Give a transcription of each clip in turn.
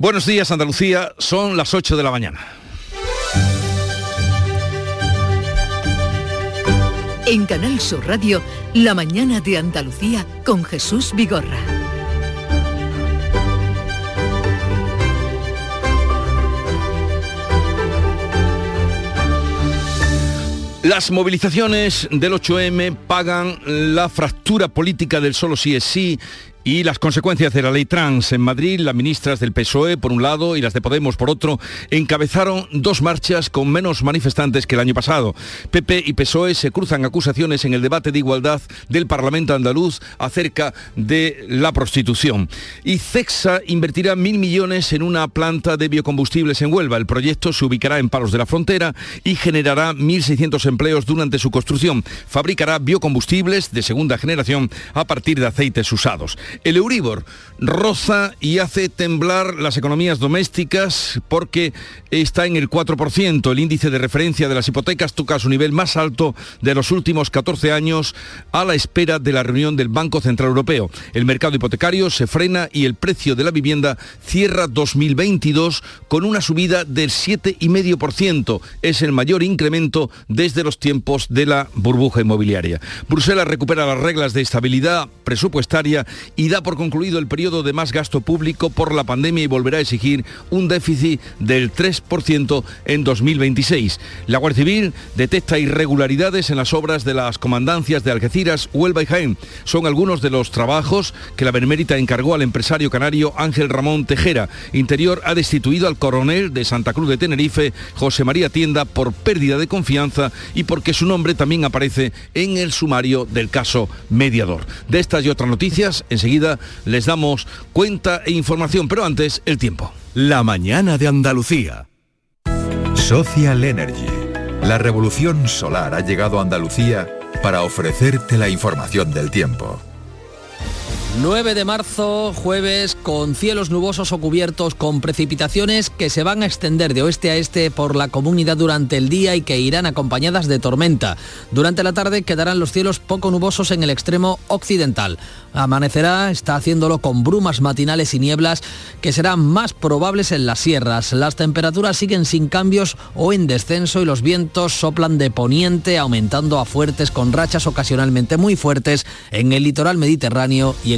Buenos días Andalucía, son las 8 de la mañana. En Canal Sur Radio, La mañana de Andalucía con Jesús Vigorra. Las movilizaciones del 8M pagan la fractura política del solo sí es sí y las consecuencias de la ley trans en Madrid, las ministras del PSOE por un lado y las de Podemos por otro, encabezaron dos marchas con menos manifestantes que el año pasado. PP y PSOE se cruzan acusaciones en el debate de igualdad del Parlamento andaluz acerca de la prostitución. Y CEXA invertirá mil millones en una planta de biocombustibles en Huelva. El proyecto se ubicará en Palos de la Frontera y generará 1.600 empleos durante su construcción. Fabricará biocombustibles de segunda generación a partir de aceites usados. El Euribor roza y hace temblar las economías domésticas porque está en el 4%. El índice de referencia de las hipotecas toca su nivel más alto de los últimos 14 años a la espera de la reunión del Banco Central Europeo. El mercado hipotecario se frena y el precio de la vivienda cierra 2022 con una subida del 7,5%. Es el mayor incremento desde los tiempos de la burbuja inmobiliaria. Bruselas recupera las reglas de estabilidad presupuestaria y da por concluido el periodo de más gasto público por la pandemia y volverá a exigir un déficit del 3% en 2026. La Guardia Civil detecta irregularidades en las obras de las comandancias de Algeciras, Huelva y Jaén. Son algunos de los trabajos que la Benemérita encargó al empresario canario Ángel Ramón Tejera. Interior ha destituido al coronel de Santa Cruz de Tenerife, José María Tienda, por pérdida de confianza y porque su nombre también aparece en el sumario del caso mediador. De estas y otras noticias, enseguida les damos cuenta e información, pero antes el tiempo. La mañana de Andalucía. Social Energy. La revolución solar ha llegado a Andalucía para ofrecerte la información del tiempo. 9 de marzo, jueves, con cielos nubosos o cubiertos, con precipitaciones que se van a extender de oeste a este por la comunidad durante el día y que irán acompañadas de tormenta. Durante la tarde quedarán los cielos poco nubosos en el extremo occidental. Amanecerá, está haciéndolo con brumas matinales y nieblas que serán más probables en las sierras. Las temperaturas siguen sin cambios o en descenso y los vientos soplan de poniente aumentando a fuertes con rachas ocasionalmente muy fuertes en el litoral mediterráneo y en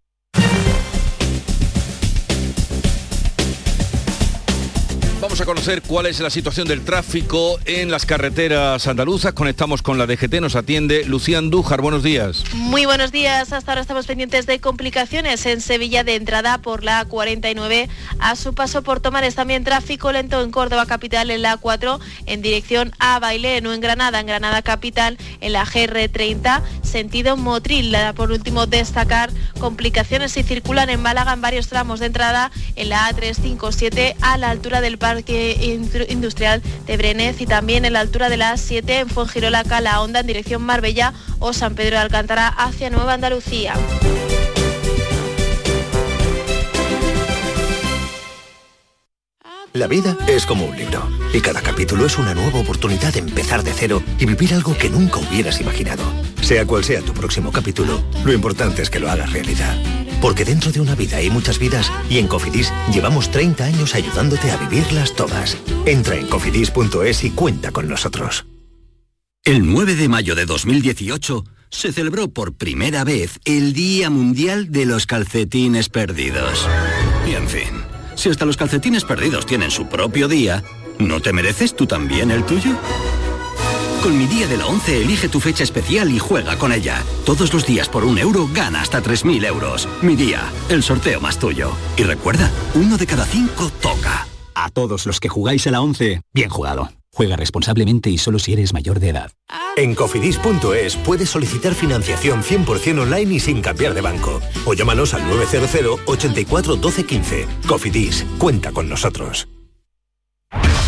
A conocer cuál es la situación del tráfico en las carreteras andaluzas. Conectamos con la DGT, nos atiende Lucía Andújar. Buenos días. Muy buenos días. Hasta ahora estamos pendientes de complicaciones en Sevilla de entrada por la 49 a su paso por Tomares. También tráfico lento en Córdoba capital en la 4 en dirección a Bailén o en Granada, en Granada capital en la GR30 sentido Motril. Por último destacar complicaciones si circulan en Málaga en varios tramos de entrada en la A357 a la altura del parque Industrial de Brenez y también en la altura de la A7 en Fuengirola, Cala Honda en dirección Marbella o San Pedro de Alcántara hacia Nueva Andalucía. La vida es como un libro y cada capítulo es una nueva oportunidad de empezar de cero y vivir algo que nunca hubieras imaginado. Sea cual sea tu próximo capítulo, lo importante es que lo hagas realidad. Porque dentro de una vida hay muchas vidas y en Cofidis llevamos 30 años ayudándote a vivirlas todas. Entra en cofidis.es y cuenta con nosotros. El 9 de mayo de 2018 se celebró por primera vez el Día Mundial de los Calcetines Perdidos. Y en fin, si hasta los calcetines perdidos tienen su propio día, ¿no te mereces tú también el tuyo? Con mi día de la 11 elige tu fecha especial y juega con ella. Todos los días por un euro gana hasta 3.000 euros. Mi día, el sorteo más tuyo. Y recuerda, uno de cada cinco toca. A todos los que jugáis a la 11, bien jugado. Juega responsablemente y solo si eres mayor de edad. En cofidis.es puedes solicitar financiación 100% online y sin cambiar de banco. O llámanos al 900 84 12 15. Cofidis, cuenta con nosotros.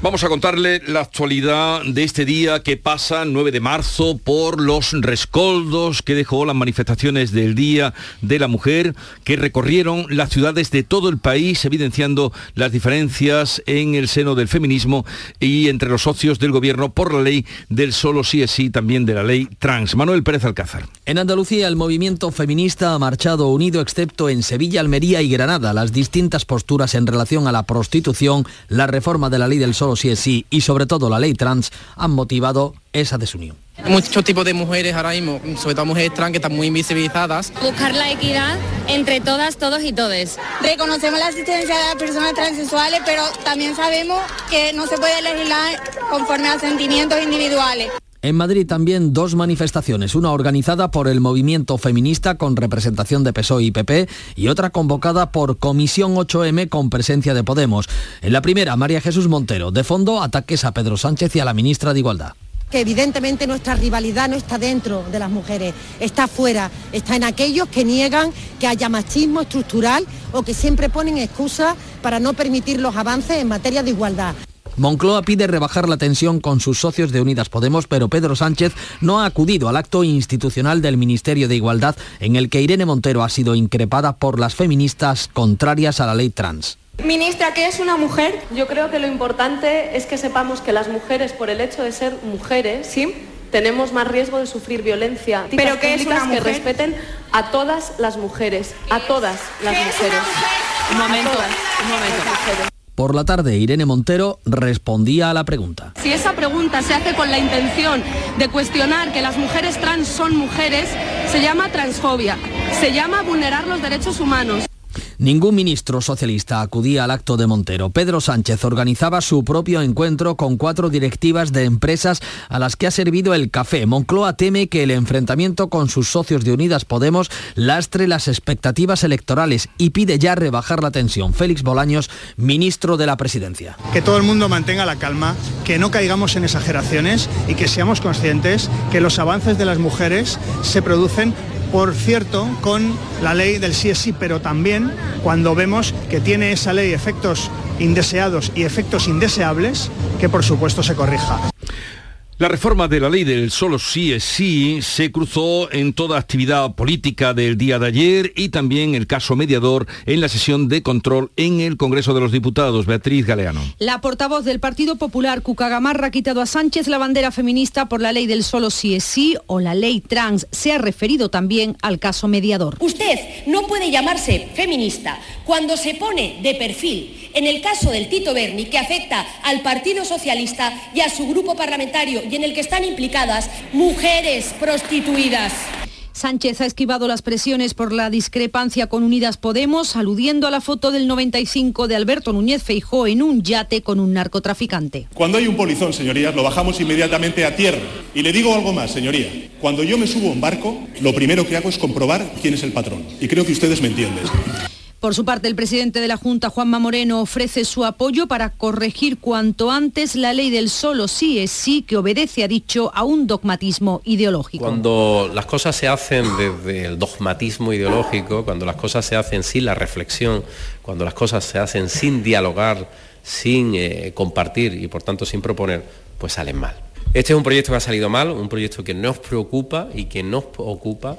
Vamos a contarle la actualidad de este día que pasa 9 de marzo por los rescoldos que dejó las manifestaciones del Día de la Mujer que recorrieron las ciudades de todo el país evidenciando las diferencias en el seno del feminismo y entre los socios del gobierno por la ley del solo sí es sí, también de la ley trans. Manuel Pérez Alcázar. En Andalucía el movimiento feminista ha marchado unido excepto en Sevilla, Almería y Granada. Las distintas posturas en relación a la prostitución, la reforma de la ley del solo sí es sí y sobre todo la ley trans han motivado esa desunión. Muchos tipos de mujeres ahora mismo, sobre todo mujeres trans que están muy invisibilizadas. Buscar la equidad entre todas, todos y todes. Reconocemos la asistencia de las personas transexuales, pero también sabemos que no se puede legislar conforme a sentimientos individuales. En Madrid también dos manifestaciones, una organizada por el movimiento feminista con representación de PSOE y PP y otra convocada por Comisión 8M con presencia de Podemos. En la primera, María Jesús Montero, de fondo ataques a Pedro Sánchez y a la ministra de Igualdad que evidentemente nuestra rivalidad no está dentro de las mujeres, está fuera, está en aquellos que niegan que haya machismo estructural o que siempre ponen excusas para no permitir los avances en materia de igualdad. Moncloa pide rebajar la tensión con sus socios de Unidas Podemos, pero Pedro Sánchez no ha acudido al acto institucional del Ministerio de Igualdad en el que Irene Montero ha sido increpada por las feministas contrarias a la ley trans. Ministra, ¿qué es una mujer? Yo creo que lo importante es que sepamos que las mujeres, por el hecho de ser mujeres, ¿sí? tenemos más riesgo de sufrir violencia. ¿Pero qué es una mujer? que respeten a todas las mujeres, a todas las mujeres. Un momento, un momento. Por la tarde, Irene Montero respondía a la pregunta. Si esa pregunta se hace con la intención de cuestionar que las mujeres trans son mujeres, se llama transfobia, se llama vulnerar los derechos humanos. Ningún ministro socialista acudía al acto de Montero. Pedro Sánchez organizaba su propio encuentro con cuatro directivas de empresas a las que ha servido el café. Moncloa teme que el enfrentamiento con sus socios de Unidas Podemos lastre las expectativas electorales y pide ya rebajar la tensión. Félix Bolaños, ministro de la Presidencia. Que todo el mundo mantenga la calma, que no caigamos en exageraciones y que seamos conscientes que los avances de las mujeres se producen por cierto, con la ley del sí es sí, pero también cuando vemos que tiene esa ley efectos indeseados y efectos indeseables, que por supuesto se corrija. La reforma de la ley del solo sí es sí se cruzó en toda actividad política del día de ayer y también el caso mediador en la sesión de control en el Congreso de los Diputados. Beatriz Galeano. La portavoz del Partido Popular, Cuca Gamarra, ha quitado a Sánchez la bandera feminista por la ley del solo sí es sí o la ley trans. Se ha referido también al caso mediador. Usted no puede llamarse feminista cuando se pone de perfil en el caso del Tito Berni, que afecta al Partido Socialista y a su grupo parlamentario y en el que están implicadas mujeres prostituidas. Sánchez ha esquivado las presiones por la discrepancia con Unidas Podemos, aludiendo a la foto del 95 de Alberto Núñez Feijó en un yate con un narcotraficante. Cuando hay un polizón, señorías, lo bajamos inmediatamente a tierra. Y le digo algo más, señoría. Cuando yo me subo a un barco, lo primero que hago es comprobar quién es el patrón. Y creo que ustedes me entienden. Por su parte, el presidente de la Junta, Juanma Moreno, ofrece su apoyo para corregir cuanto antes la ley del solo sí es sí, que obedece, ha dicho, a un dogmatismo ideológico. Cuando las cosas se hacen desde el dogmatismo ideológico, cuando las cosas se hacen sin la reflexión, cuando las cosas se hacen sin dialogar, sin eh, compartir y por tanto sin proponer, pues salen mal. Este es un proyecto que ha salido mal, un proyecto que nos preocupa y que nos ocupa.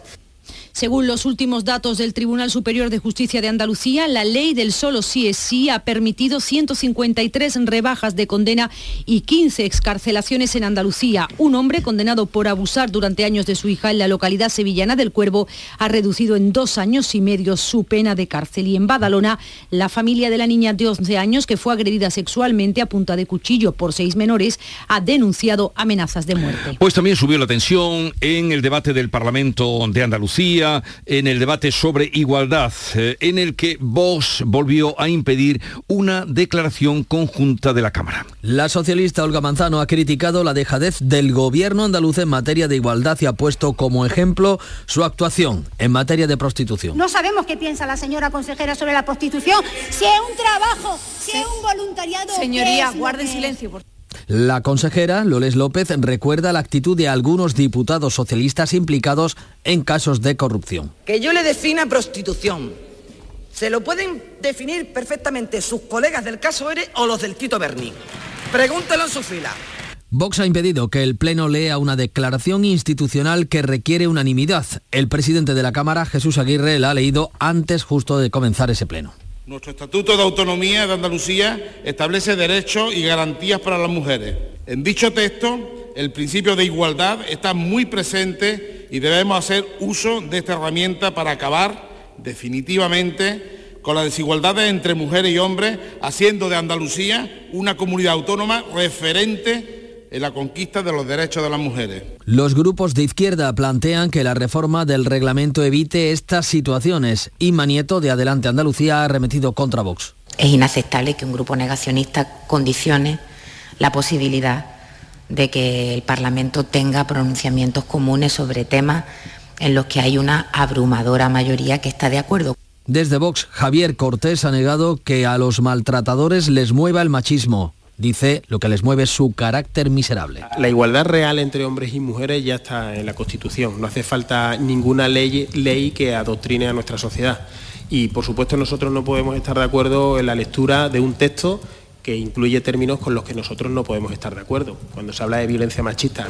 Según los últimos datos del Tribunal Superior de Justicia de Andalucía, la ley del solo sí es sí ha permitido 153 rebajas de condena y 15 excarcelaciones en Andalucía. Un hombre condenado por abusar durante años de su hija en la localidad sevillana del Cuervo ha reducido en dos años y medio su pena de cárcel. Y en Badalona, la familia de la niña de 11 años que fue agredida sexualmente a punta de cuchillo por seis menores ha denunciado amenazas de muerte. Pues también subió la tensión en el debate del Parlamento de Andalucía en el debate sobre igualdad, eh, en el que Vox volvió a impedir una declaración conjunta de la Cámara. La socialista Olga Manzano ha criticado la dejadez del gobierno andaluz en materia de igualdad y ha puesto como ejemplo su actuación en materia de prostitución. No sabemos qué piensa la señora consejera sobre la prostitución, si es un trabajo, si es un voluntariado. Señoría, guarde silencio. Por... La consejera Loles López recuerda la actitud de algunos diputados socialistas implicados en casos de corrupción. Que yo le defina prostitución. Se lo pueden definir perfectamente sus colegas del caso ERE o los del Tito Berni. Pregúntelo en su fila. Vox ha impedido que el Pleno lea una declaración institucional que requiere unanimidad. El presidente de la Cámara, Jesús Aguirre, la ha leído antes justo de comenzar ese Pleno. Nuestro Estatuto de Autonomía de Andalucía establece derechos y garantías para las mujeres. En dicho texto, el principio de igualdad está muy presente y debemos hacer uso de esta herramienta para acabar definitivamente con las desigualdades entre mujeres y hombres, haciendo de Andalucía una comunidad autónoma referente en la conquista de los derechos de las mujeres. Los grupos de izquierda plantean que la reforma del reglamento evite estas situaciones. y Nieto, de Adelante Andalucía, ha arremetido contra Vox. Es inaceptable que un grupo negacionista condicione la posibilidad de que el Parlamento tenga pronunciamientos comunes sobre temas en los que hay una abrumadora mayoría que está de acuerdo. Desde Vox, Javier Cortés ha negado que a los maltratadores les mueva el machismo dice lo que les mueve su carácter miserable. La igualdad real entre hombres y mujeres ya está en la Constitución. No hace falta ninguna ley, ley que adoctrine a nuestra sociedad. Y por supuesto nosotros no podemos estar de acuerdo en la lectura de un texto que incluye términos con los que nosotros no podemos estar de acuerdo. Cuando se habla de violencia machista.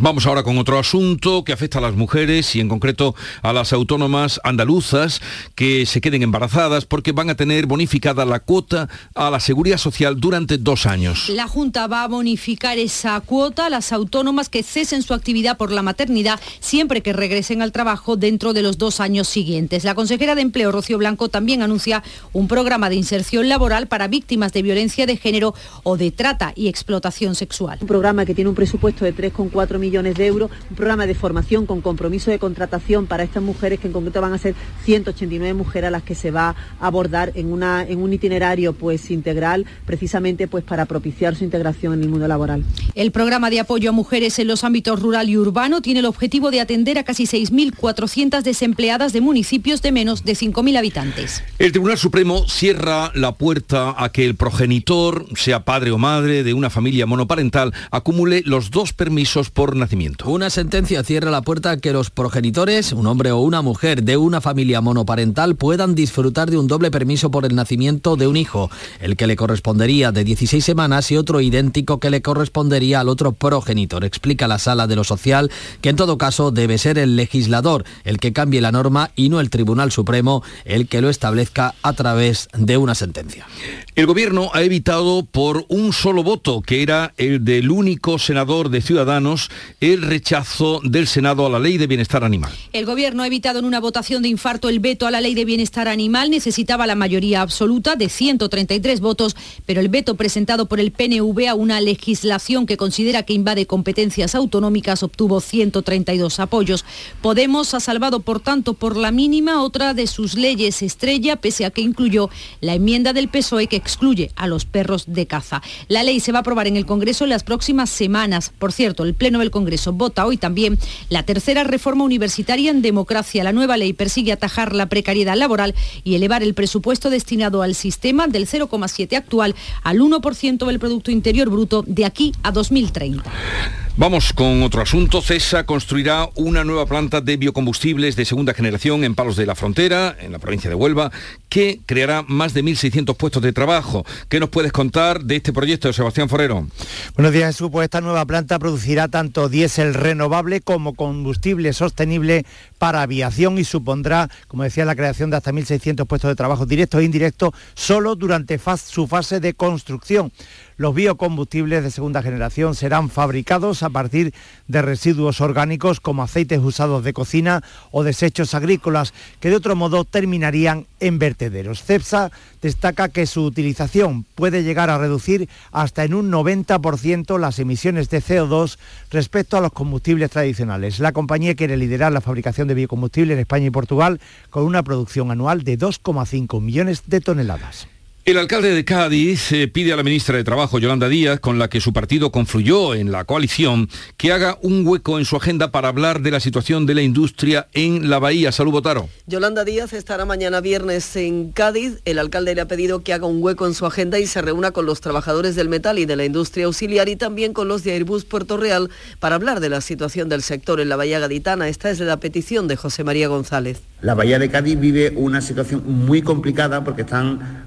Vamos ahora con otro asunto que afecta a las mujeres y en concreto a las autónomas andaluzas que se queden embarazadas porque van a tener bonificada la cuota a la seguridad social durante dos años. La Junta va a bonificar esa cuota a las autónomas que cesen su actividad por la maternidad siempre que regresen al trabajo dentro de los dos años siguientes. La consejera de Empleo, Rocío Blanco, también anuncia un programa de inserción laboral para víctimas de violencia de género o de trata y explotación sexual. Un programa que tiene un presupuesto de 3,4 millones de euros, un programa de formación con compromiso de contratación para estas mujeres, que en concreto van a ser 189 mujeres a las que se va a abordar en, una, en un itinerario pues, integral, precisamente pues, para propiciar su integración en el mundo laboral. El programa de apoyo a mujeres en los ámbitos rural y urbano tiene el objetivo de atender a casi 6.400 desempleadas de municipios de menos de 5.000 habitantes. El Tribunal Supremo cierra la puerta a que el progenitor, sea padre o madre de una familia monoparental, acumule los dos permisos por nacimiento. Una sentencia cierra la puerta a que los progenitores, un hombre o una mujer de una familia monoparental, puedan disfrutar de un doble permiso por el nacimiento de un hijo, el que le correspondería de 16 semanas y otro idéntico que le correspondería al otro progenitor. Explica la sala de lo social que en todo caso debe ser el legislador el que cambie la norma y no el Tribunal Supremo el que lo establezca a través de una sentencia. El gobierno ha evitado por un solo voto, que era el del único senador de Ciudadanos, el rechazo del Senado a la Ley de Bienestar Animal. El Gobierno ha evitado en una votación de infarto el veto a la Ley de Bienestar Animal. Necesitaba la mayoría absoluta de 133 votos, pero el veto presentado por el PNV a una legislación que considera que invade competencias autonómicas obtuvo 132 apoyos. Podemos ha salvado, por tanto, por la mínima otra de sus leyes estrella, pese a que incluyó la enmienda del PSOE que excluye a los perros de caza. La ley se va a aprobar en el Congreso en las próximas semanas. Por cierto, el Pleno del Congreso vota hoy también la tercera reforma universitaria en democracia. La nueva ley persigue atajar la precariedad laboral y elevar el presupuesto destinado al sistema del 0,7 actual al 1% del Producto Interior Bruto de aquí a 2030. Vamos con otro asunto. CESA construirá una nueva planta de biocombustibles de segunda generación en Palos de la Frontera, en la provincia de Huelva, que creará más de 1.600 puestos de trabajo. ¿Qué nos puedes contar de este proyecto, Sebastián Forero? Buenos días, Jesús. Pues esta nueva planta producirá tanto diésel renovable como combustible sostenible para aviación y supondrá, como decía, la creación de hasta 1.600 puestos de trabajo directos e indirectos solo durante su fase de construcción. Los biocombustibles de segunda generación serán fabricados a partir de residuos orgánicos como aceites usados de cocina o desechos agrícolas que de otro modo terminarían en vertederos. CEPSA destaca que su utilización puede llegar a reducir hasta en un 90% las emisiones de CO2 respecto a los combustibles tradicionales. La compañía quiere liderar la fabricación de biocombustible en España y Portugal con una producción anual de 2,5 millones de toneladas. El alcalde de Cádiz eh, pide a la ministra de Trabajo, Yolanda Díaz, con la que su partido confluyó en la coalición, que haga un hueco en su agenda para hablar de la situación de la industria en la Bahía. Salud, Botaro. Yolanda Díaz estará mañana viernes en Cádiz. El alcalde le ha pedido que haga un hueco en su agenda y se reúna con los trabajadores del metal y de la industria auxiliar y también con los de Airbus Puerto Real para hablar de la situación del sector en la Bahía Gaditana. Esta es la petición de José María González. La Bahía de Cádiz vive una situación muy complicada porque están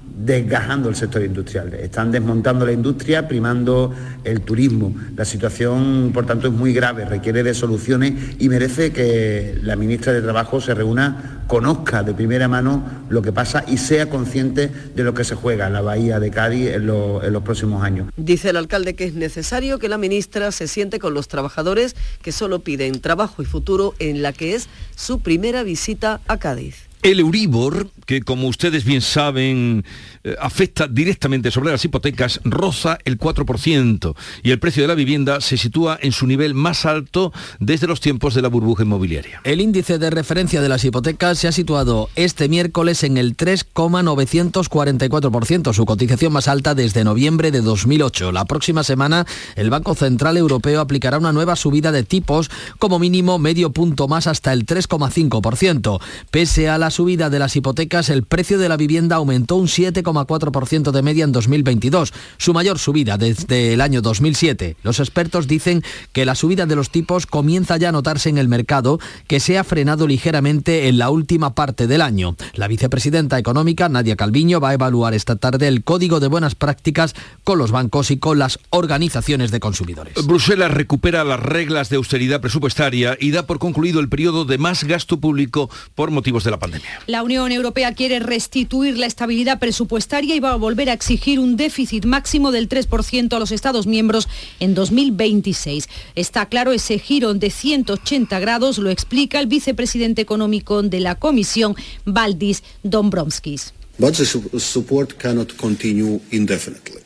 desgajando el sector industrial, están desmontando la industria, primando el turismo. La situación, por tanto, es muy grave, requiere de soluciones y merece que la ministra de Trabajo se reúna, conozca de primera mano lo que pasa y sea consciente de lo que se juega en la Bahía de Cádiz en, en los próximos años. Dice el alcalde que es necesario que la ministra se siente con los trabajadores que solo piden trabajo y futuro en la que es su primera visita a Cádiz. El Euribor, que como ustedes bien saben eh, afecta directamente sobre las hipotecas, roza el 4% y el precio de la vivienda se sitúa en su nivel más alto desde los tiempos de la burbuja inmobiliaria. El índice de referencia de las hipotecas se ha situado este miércoles en el 3,944%, su cotización más alta desde noviembre de 2008. La próxima semana el Banco Central Europeo aplicará una nueva subida de tipos, como mínimo medio punto más hasta el 3,5%. Pese a la subida de las hipotecas, el precio de la vivienda aumentó un 7,4% de media en 2022, su mayor subida desde el año 2007. Los expertos dicen que la subida de los tipos comienza ya a notarse en el mercado, que se ha frenado ligeramente en la última parte del año. La vicepresidenta económica, Nadia Calviño, va a evaluar esta tarde el código de buenas prácticas con los bancos y con las organizaciones de consumidores. Bruselas recupera las reglas de austeridad presupuestaria y da por concluido el periodo de más gasto público por motivos de la pandemia. La Unión Europea quiere restituir la estabilidad presupuestaria y va a volver a exigir un déficit máximo del 3% a los Estados miembros en 2026. Está claro ese giro de 180 grados, lo explica el vicepresidente económico de la Comisión, Valdis Dombrovskis.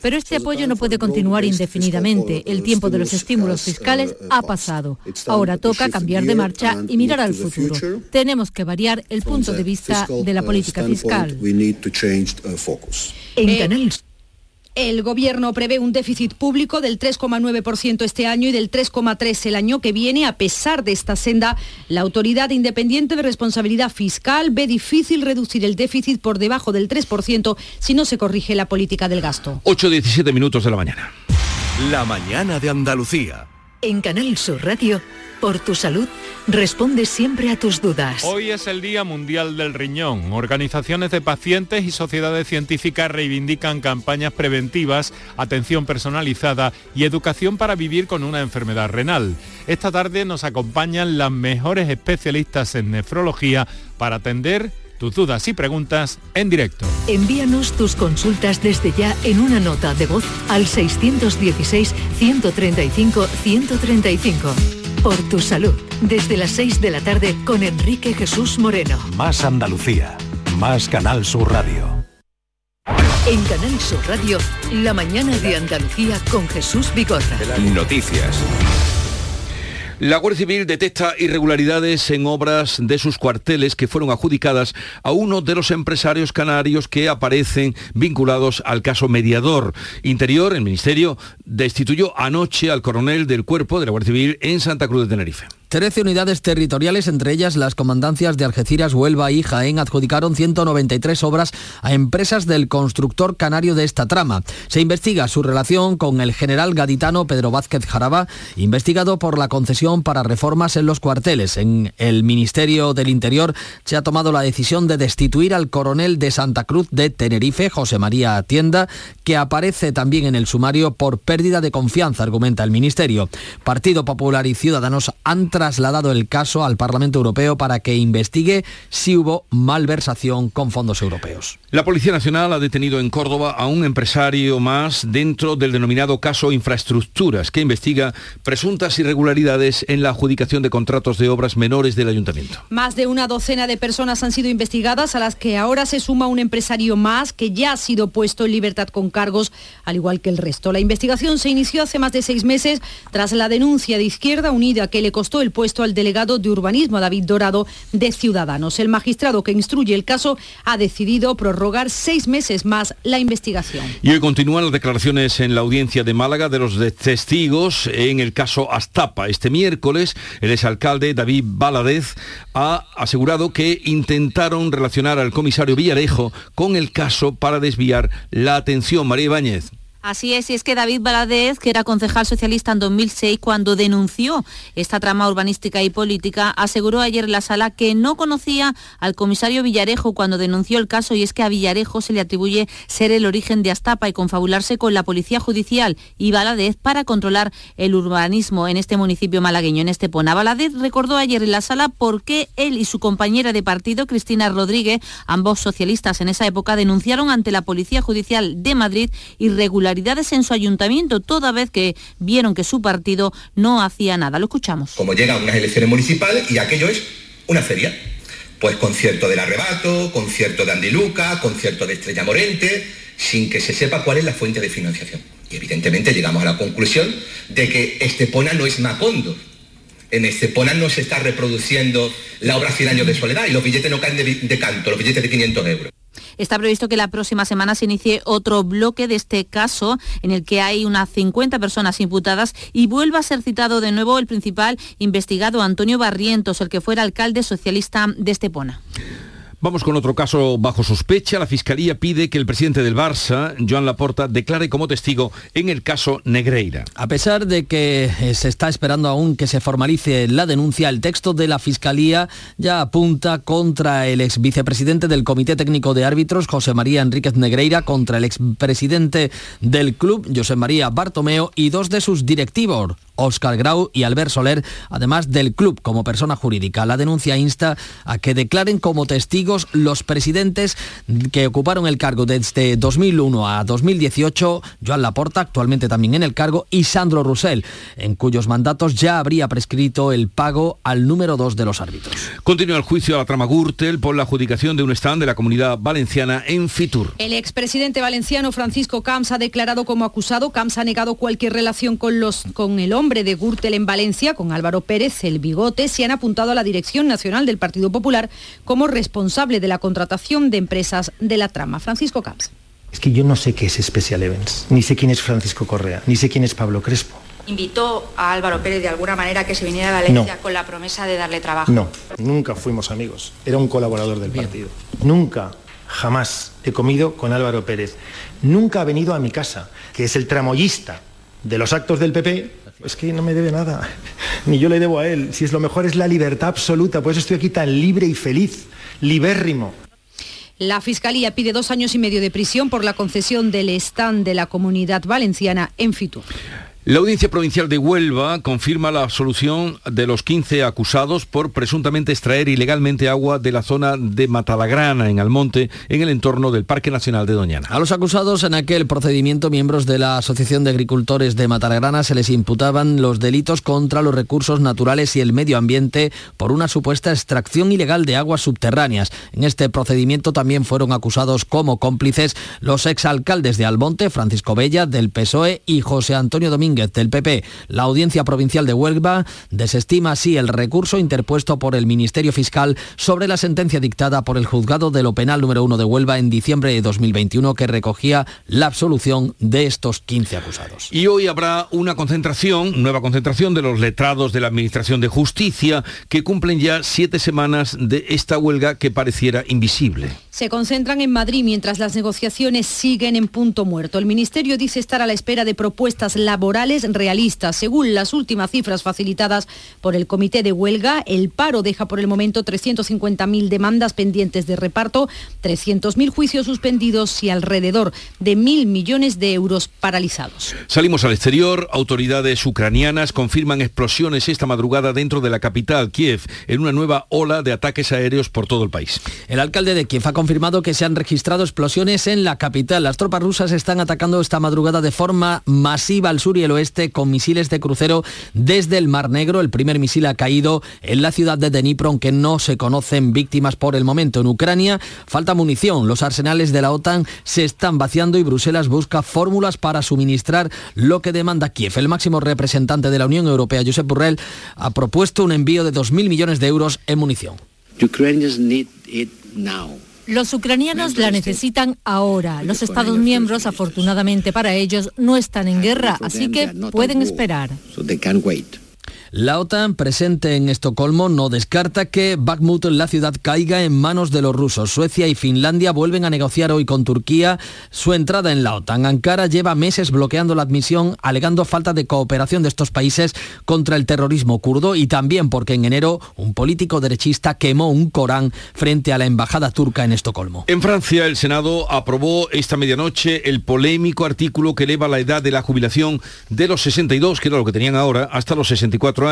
Pero este apoyo no puede continuar indefinidamente. El tiempo de los estímulos fiscales ha pasado. Ahora toca cambiar de marcha y mirar al futuro. Tenemos que variar el punto de vista de la política fiscal. En Canal el Gobierno prevé un déficit público del 3,9% este año y del 3,3% el año que viene. A pesar de esta senda, la Autoridad Independiente de Responsabilidad Fiscal ve difícil reducir el déficit por debajo del 3% si no se corrige la política del gasto. 8.17 minutos de la mañana. La mañana de Andalucía. En Canal Sur Radio por tu salud, responde siempre a tus dudas. Hoy es el Día Mundial del Riñón. Organizaciones de pacientes y sociedades científicas reivindican campañas preventivas, atención personalizada y educación para vivir con una enfermedad renal. Esta tarde nos acompañan las mejores especialistas en nefrología para atender tus dudas y preguntas en directo. Envíanos tus consultas desde ya en una nota de voz al 616-135-135 por tu salud. Desde las 6 de la tarde con Enrique Jesús Moreno. Más Andalucía, más Canal Sur Radio. En Canal Sur Radio, la mañana de Andalucía con Jesús Bigorra. Noticias. La Guardia Civil detecta irregularidades en obras de sus cuarteles que fueron adjudicadas a uno de los empresarios canarios que aparecen vinculados al caso mediador. Interior, el Ministerio, destituyó anoche al coronel del cuerpo de la Guardia Civil en Santa Cruz de Tenerife. 13 unidades territoriales, entre ellas las comandancias de Algeciras, Huelva y Jaén, adjudicaron 193 obras a empresas del constructor canario de esta trama. Se investiga su relación con el general gaditano Pedro Vázquez Jaraba, investigado por la concesión para reformas en los cuarteles. En el Ministerio del Interior se ha tomado la decisión de destituir al coronel de Santa Cruz de Tenerife, José María Tienda, que aparece también en el sumario por pérdida de confianza, argumenta el Ministerio. Partido Popular y Ciudadanos han trasladado el caso al Parlamento Europeo para que investigue si hubo malversación con fondos europeos. La Policía Nacional ha detenido en Córdoba a un empresario más dentro del denominado caso Infraestructuras, que investiga presuntas irregularidades en la adjudicación de contratos de obras menores del ayuntamiento. Más de una docena de personas han sido investigadas, a las que ahora se suma un empresario más que ya ha sido puesto en libertad con cargos, al igual que el resto. La investigación se inició hace más de seis meses tras la denuncia de Izquierda Unida que le costó el el puesto al delegado de urbanismo David Dorado de Ciudadanos. El magistrado que instruye el caso ha decidido prorrogar seis meses más la investigación. Y hoy continúan las declaraciones en la audiencia de Málaga de los testigos en el caso Astapa. Este miércoles el exalcalde David Baladez ha asegurado que intentaron relacionar al comisario Villarejo con el caso para desviar la atención. María Ibáñez. Así es, y es que David Baladez, que era concejal socialista en 2006, cuando denunció esta trama urbanística y política, aseguró ayer en la sala que no conocía al comisario Villarejo cuando denunció el caso y es que a Villarejo se le atribuye ser el origen de Astapa y confabularse con la policía judicial y Baladez para controlar el urbanismo en este municipio malagueño, en Estepona. Baladez recordó ayer en la sala por qué él y su compañera de partido, Cristina Rodríguez, ambos socialistas en esa época, denunciaron ante la policía judicial de Madrid irregularidades en su ayuntamiento, toda vez que vieron que su partido no hacía nada. Lo escuchamos. Como llegan unas elecciones municipales y aquello es una feria. Pues concierto del arrebato, concierto de Andiluca, concierto de Estrella Morente, sin que se sepa cuál es la fuente de financiación. Y evidentemente llegamos a la conclusión de que Estepona no es Macondo. En Estepona no se está reproduciendo la obra 100 años de soledad y los billetes no caen de, de canto, los billetes de 500 euros. Está previsto que la próxima semana se inicie otro bloque de este caso en el que hay unas 50 personas imputadas y vuelva a ser citado de nuevo el principal investigado Antonio Barrientos, el que fuera alcalde socialista de Estepona. Vamos con otro caso bajo sospecha. La Fiscalía pide que el presidente del Barça, Joan Laporta, declare como testigo en el caso Negreira. A pesar de que eh, se está esperando aún que se formalice la denuncia, el texto de la Fiscalía ya apunta contra el ex vicepresidente del Comité Técnico de Árbitros, José María Enríquez Negreira, contra el expresidente del club, José María Bartomeo, y dos de sus directivos, Óscar Grau y Albert Soler, además del club como persona jurídica. La denuncia insta a que declaren como testigos los presidentes que ocuparon el cargo desde 2001 a 2018, Joan Laporta, actualmente también en el cargo, y Sandro Roussel, en cuyos mandatos ya habría prescrito el pago al número dos de los árbitros. Continúa el juicio a la trama Gürtel por la adjudicación de un stand de la comunidad valenciana en Fitur. El expresidente valenciano Francisco Camps ha declarado como acusado. Camps ha negado cualquier relación con, los, con el hombre nombre de Gürtel en Valencia, con Álvaro Pérez, el bigote, se han apuntado a la Dirección Nacional del Partido Popular como responsable de la contratación de empresas de la trama. Francisco Camps. Es que yo no sé qué es Special Events, ni sé quién es Francisco Correa, ni sé quién es Pablo Crespo. ¿Invitó a Álvaro Pérez de alguna manera que se viniera a Valencia con la promesa de darle trabajo? No, nunca fuimos amigos. Era un colaborador del partido. Nunca, jamás he comido con Álvaro Pérez. Nunca ha venido a mi casa, que es el tramoyista de los actos del PP es que no me debe nada, ni yo le debo a él. Si es lo mejor es la libertad absoluta, por eso estoy aquí tan libre y feliz, libérrimo. La Fiscalía pide dos años y medio de prisión por la concesión del stand de la comunidad valenciana en Fitur. La Audiencia Provincial de Huelva confirma la absolución de los 15 acusados por presuntamente extraer ilegalmente agua de la zona de Matalagrana, en Almonte, en el entorno del Parque Nacional de Doñana. A los acusados en aquel procedimiento, miembros de la Asociación de Agricultores de Matalagrana, se les imputaban los delitos contra los recursos naturales y el medio ambiente por una supuesta extracción ilegal de aguas subterráneas. En este procedimiento también fueron acusados como cómplices los exalcaldes de Almonte, Francisco Bella, del PSOE, y José Antonio Domínguez del PP. La Audiencia Provincial de Huelva desestima así el recurso interpuesto por el Ministerio Fiscal sobre la sentencia dictada por el Juzgado de lo Penal número 1 de Huelva en diciembre de 2021 que recogía la absolución de estos 15 acusados. Y hoy habrá una concentración, nueva concentración de los letrados de la Administración de Justicia que cumplen ya siete semanas de esta huelga que pareciera invisible. Se concentran en Madrid mientras las negociaciones siguen en punto muerto. El Ministerio dice estar a la espera de propuestas laborales realistas. Según las últimas cifras facilitadas por el Comité de Huelga, el paro deja por el momento 350.000 demandas pendientes de reparto, 300.000 juicios suspendidos y alrededor de mil millones de euros paralizados. Salimos al exterior. Autoridades ucranianas confirman explosiones esta madrugada dentro de la capital, Kiev, en una nueva ola de ataques aéreos por todo el país. El alcalde de Kiev ha confirmado que se han registrado explosiones en la capital. Las tropas rusas están atacando esta madrugada de forma masiva al sur y el oeste con misiles de crucero desde el Mar Negro. El primer misil ha caído en la ciudad de Dnipro, aunque no se conocen víctimas por el momento. En Ucrania falta munición. Los arsenales de la OTAN se están vaciando y Bruselas busca fórmulas para suministrar lo que demanda Kiev. El máximo representante de la Unión Europea, Josep Burrell, ha propuesto un envío de 2.000 millones de euros en munición. Los ucranianos la necesitan ahora. Los Estados miembros, afortunadamente para ellos, no están en guerra, así que pueden esperar. La OTAN presente en Estocolmo no descarta que Bakhmut, la ciudad, caiga en manos de los rusos. Suecia y Finlandia vuelven a negociar hoy con Turquía su entrada en la OTAN. Ankara lleva meses bloqueando la admisión, alegando falta de cooperación de estos países contra el terrorismo kurdo y también porque en enero un político derechista quemó un Corán frente a la embajada turca en Estocolmo. En Francia, el Senado aprobó esta medianoche el polémico artículo que eleva la edad de la jubilación de los 62, que era lo que tenían ahora, hasta los 64 años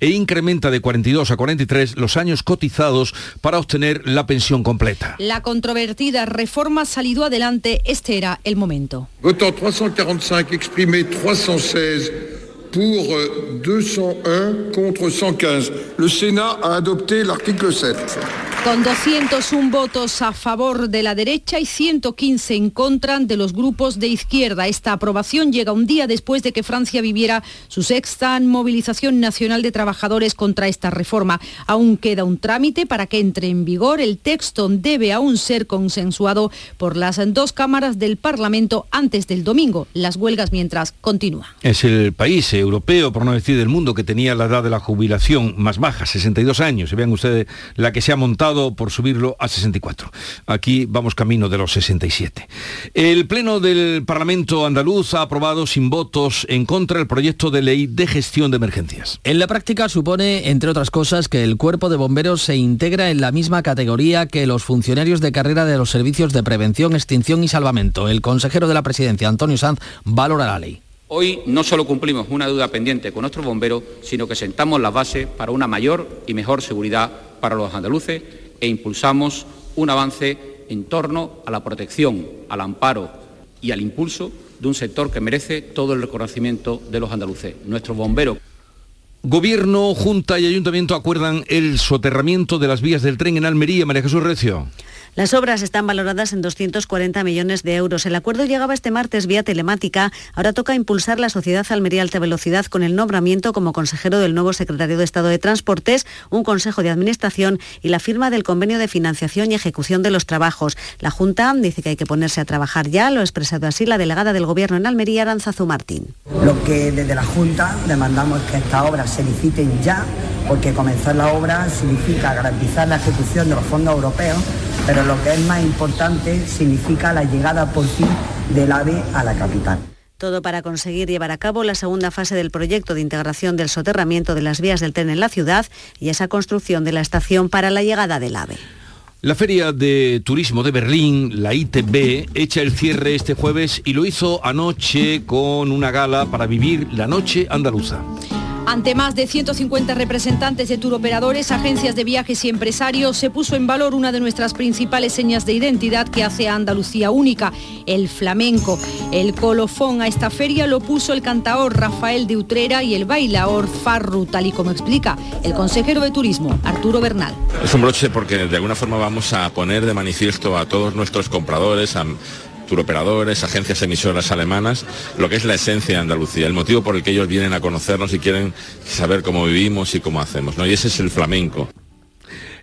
e incrementa de 42 a 43 los años cotizados para obtener la pensión completa. La controvertida reforma ha salido adelante, este era el momento. Voto 345 exprimé 316 pour 201 contre 115. Le Sénat a adopté l'article 7. Con 201 votos a favor de la derecha y 115 en contra de los grupos de izquierda. Esta aprobación llega un día después de que Francia viviera su sexta movilización nacional de trabajadores contra esta reforma. Aún queda un trámite para que entre en vigor. El texto debe aún ser consensuado por las dos cámaras del Parlamento antes del domingo. Las huelgas mientras continúan. Es el país europeo, por no decir del mundo, que tenía la edad de la jubilación más baja, 62 años. Y vean ustedes la que se ha montado por subirlo a 64. Aquí vamos camino de los 67. El Pleno del Parlamento andaluz ha aprobado sin votos en contra el proyecto de ley de gestión de emergencias. En la práctica supone, entre otras cosas, que el cuerpo de bomberos se integra en la misma categoría que los funcionarios de carrera de los servicios de prevención, extinción y salvamento. El consejero de la presidencia, Antonio Sanz, valora la ley. Hoy no solo cumplimos una deuda pendiente con nuestros bomberos, sino que sentamos la base para una mayor y mejor seguridad para los andaluces e impulsamos un avance en torno a la protección, al amparo y al impulso de un sector que merece todo el reconocimiento de los andaluces, nuestros bomberos. Gobierno, Junta y Ayuntamiento acuerdan el soterramiento de las vías del tren en Almería. María Jesús Recio. Las obras están valoradas en 240 millones de euros. El acuerdo llegaba este martes vía telemática. Ahora toca impulsar la Sociedad Almería Alta Velocidad con el nombramiento como consejero del nuevo secretario de Estado de Transportes, un consejo de administración y la firma del convenio de financiación y ejecución de los trabajos. La Junta dice que hay que ponerse a trabajar ya, lo ha expresado así la delegada del Gobierno en Almería, Aranzazu Martín. Lo que desde la Junta demandamos es que estas obras se liciten ya, porque comenzar la obra significa garantizar la ejecución de los fondos europeos pero lo que es más importante significa la llegada por fin del AVE a la capital. Todo para conseguir llevar a cabo la segunda fase del proyecto de integración del soterramiento de las vías del tren en la ciudad y esa construcción de la estación para la llegada del AVE. La Feria de Turismo de Berlín, la ITB, echa el cierre este jueves y lo hizo anoche con una gala para vivir la noche andaluza. Ante más de 150 representantes de turoperadores, agencias de viajes y empresarios, se puso en valor una de nuestras principales señas de identidad que hace a Andalucía única, el flamenco. El colofón a esta feria lo puso el cantaor Rafael de Utrera y el bailaor Farru, tal y como explica el consejero de Turismo, Arturo Bernal. Es un broche porque de alguna forma vamos a poner de manifiesto a todos nuestros compradores, turoperadores, agencias emisoras alemanas, lo que es la esencia de Andalucía, el motivo por el que ellos vienen a conocernos y quieren saber cómo vivimos y cómo hacemos. ¿no? Y ese es el flamenco.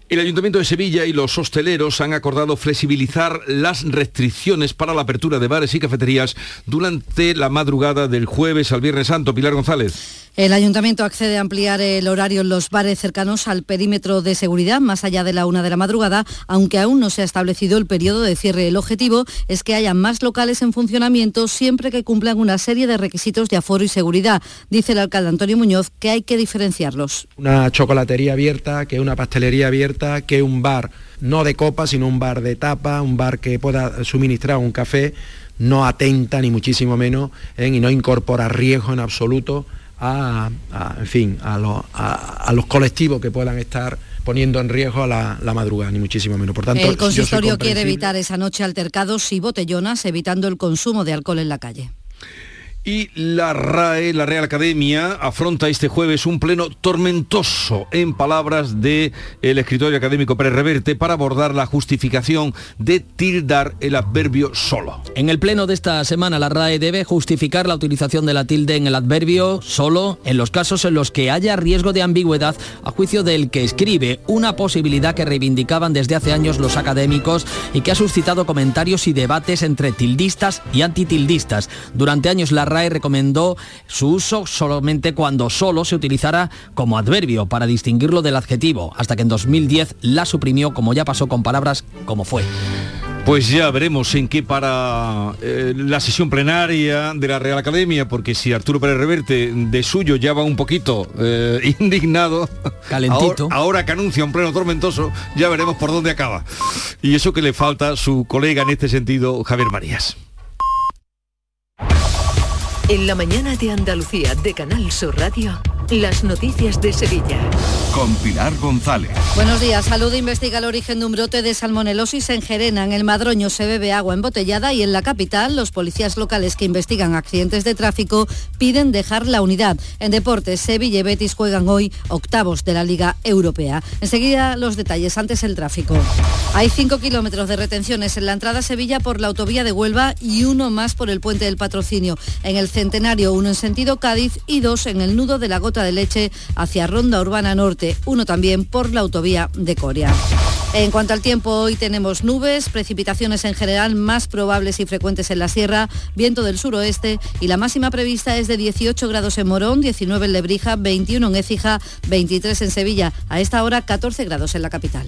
El Ayuntamiento de Sevilla y los hosteleros han acordado flexibilizar las restricciones para la apertura de bares y cafeterías durante la madrugada del jueves al Viernes Santo. Pilar González. El ayuntamiento accede a ampliar el horario en los bares cercanos al perímetro de seguridad más allá de la una de la madrugada, aunque aún no se ha establecido el periodo de cierre. El objetivo es que haya más locales en funcionamiento siempre que cumplan una serie de requisitos de aforo y seguridad. Dice el alcalde Antonio Muñoz que hay que diferenciarlos. Una chocolatería abierta, que una pastelería abierta, que un bar no de copa, sino un bar de tapa, un bar que pueda suministrar un café, no atenta ni muchísimo menos en, y no incorpora riesgo en absoluto a, en fin, a, los colectivos que puedan estar poniendo en riesgo a la, la madrugada, ni muchísimo menos. Por tanto, el consistorio quiere evitar esa noche altercados y botellonas, evitando el consumo de alcohol en la calle. Y la RAE, la Real Academia, afronta este jueves un pleno tormentoso, en palabras del el escritorio académico Pérez Reverte, para abordar la justificación de tildar el adverbio solo. En el pleno de esta semana, la RAE debe justificar la utilización de la tilde en el adverbio solo en los casos en los que haya riesgo de ambigüedad a juicio del que escribe, una posibilidad que reivindicaban desde hace años los académicos y que ha suscitado comentarios y debates entre tildistas y antitildistas. Durante años la recomendó su uso solamente cuando solo se utilizara como adverbio para distinguirlo del adjetivo, hasta que en 2010 la suprimió como ya pasó con palabras como fue. Pues ya veremos en qué para eh, la sesión plenaria de la Real Academia, porque si Arturo Pérez Reverte de suyo ya va un poquito eh, indignado, calentito, ahora, ahora, que anuncia un pleno tormentoso, ya veremos por dónde acaba. Y eso que le falta su colega en este sentido, Javier Marías. En la mañana de Andalucía de Canal Sur Radio, las noticias de Sevilla. Con Pilar González. Buenos días. Salud investiga el origen de un brote de salmonelosis en Gerena. En el Madroño se bebe agua embotellada y en la capital los policías locales que investigan accidentes de tráfico piden dejar la unidad. En deportes, Sevilla y Betis juegan hoy octavos de la Liga Europea. Enseguida los detalles. Antes el tráfico. Hay cinco kilómetros de retenciones en la entrada a Sevilla por la autovía de Huelva y uno más por el puente del patrocinio. En el Centenario, uno en sentido Cádiz y dos en el nudo de la gota de leche hacia Ronda Urbana Norte, uno también por la autovía de Coria. En cuanto al tiempo, hoy tenemos nubes, precipitaciones en general más probables y frecuentes en la sierra, viento del suroeste y la máxima prevista es de 18 grados en Morón, 19 en Lebrija, 21 en Écija, 23 en Sevilla. A esta hora 14 grados en la capital.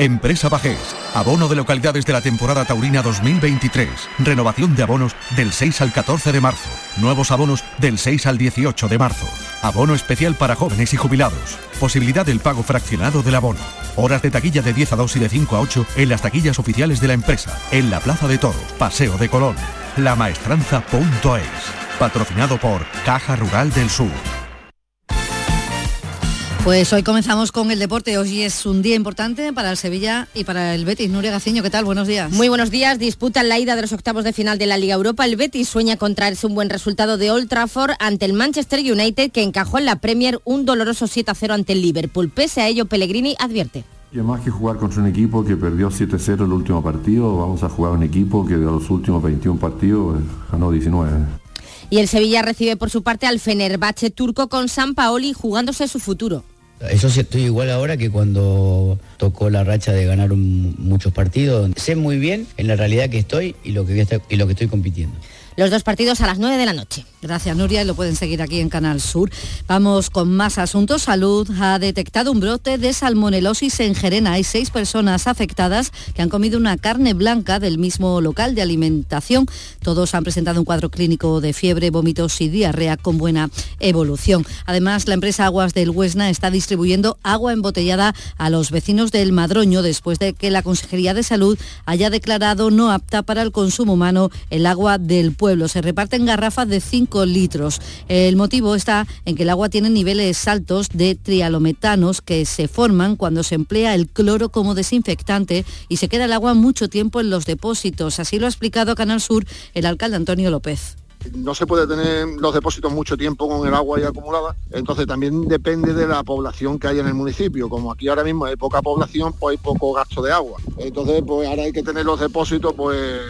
Empresa Bajés. Abono de localidades de la temporada taurina 2023. Renovación de abonos del 6 al 14 de marzo. Nuevos abonos del 6 al 18 de marzo. Abono especial para jóvenes y jubilados. Posibilidad del pago fraccionado del abono. Horas de taquilla de 10 a 2 y de 5 a 8 en las taquillas oficiales de la empresa. En la Plaza de Toros, Paseo de Colón. Lamaestranza.es. Patrocinado por Caja Rural del Sur. Pues hoy comenzamos con el deporte. Hoy es un día importante para el Sevilla y para el Betis. Nuria Gaciño, ¿qué tal? Buenos días. Muy buenos días. Disputan la ida de los octavos de final de la Liga Europa. El Betis sueña con traerse un buen resultado de Old Trafford ante el Manchester United que encajó en la Premier un doloroso 7-0 ante el Liverpool. Pese a ello, Pellegrini advierte. Y más que jugar contra un equipo que perdió 7-0 el último partido, vamos a jugar un equipo que de los últimos 21 partidos eh, ganó 19. Y el Sevilla recibe por su parte al Fenerbahce turco con San Paoli jugándose su futuro. Eso sí estoy igual ahora que cuando tocó la racha de ganar muchos partidos. Sé muy bien en la realidad que estoy y lo que, y lo que estoy compitiendo. Los dos partidos a las 9 de la noche. Gracias Nuria y lo pueden seguir aquí en Canal Sur. Vamos con más asuntos. Salud ha detectado un brote de salmonelosis en Gerena. Hay seis personas afectadas que han comido una carne blanca del mismo local de alimentación. Todos han presentado un cuadro clínico de fiebre, vómitos y diarrea con buena evolución. Además, la empresa Aguas del Huesna está distribuyendo agua embotellada a los vecinos del Madroño después de que la Consejería de Salud haya declarado no apta para el consumo humano el agua del pueblo. Se reparten garrafas de 5 litros. El motivo está en que el agua tiene niveles altos de trialometanos que se forman cuando se emplea el cloro como desinfectante y se queda el agua mucho tiempo en los depósitos. Así lo ha explicado Canal Sur el alcalde Antonio López no se puede tener los depósitos mucho tiempo con el agua ahí acumulada, entonces también depende de la población que hay en el municipio. Como aquí ahora mismo hay poca población, pues hay poco gasto de agua. Entonces, pues ahora hay que tener los depósitos, pues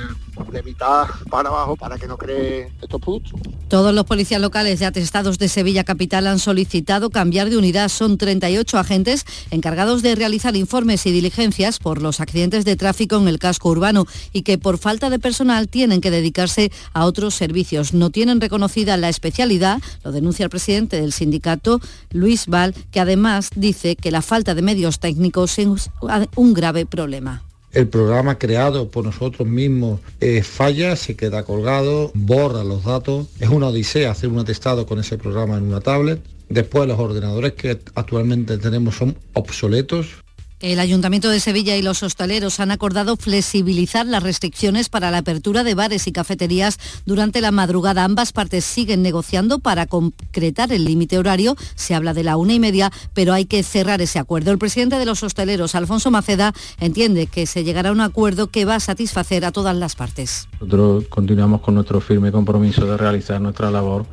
Todos los policías locales de atestados de Sevilla Capital han solicitado cambiar de unidad. Son 38 agentes encargados de realizar informes y diligencias por los accidentes de tráfico en el casco urbano y que por falta de personal tienen que dedicarse a otros servicios. No tienen reconocida la especialidad, lo denuncia el presidente del sindicato, Luis Val, que además dice que la falta de medios técnicos es un grave problema el programa creado por nosotros mismos eh, falla, se queda colgado, borra los datos. Es una odisea hacer un atestado con ese programa en una tablet. Después los ordenadores que actualmente tenemos son obsoletos. El Ayuntamiento de Sevilla y los hosteleros han acordado flexibilizar las restricciones para la apertura de bares y cafeterías durante la madrugada. Ambas partes siguen negociando para concretar el límite horario. Se habla de la una y media, pero hay que cerrar ese acuerdo. El presidente de los hosteleros, Alfonso Maceda, entiende que se llegará a un acuerdo que va a satisfacer a todas las partes. Nosotros continuamos con nuestro firme compromiso de realizar nuestra labor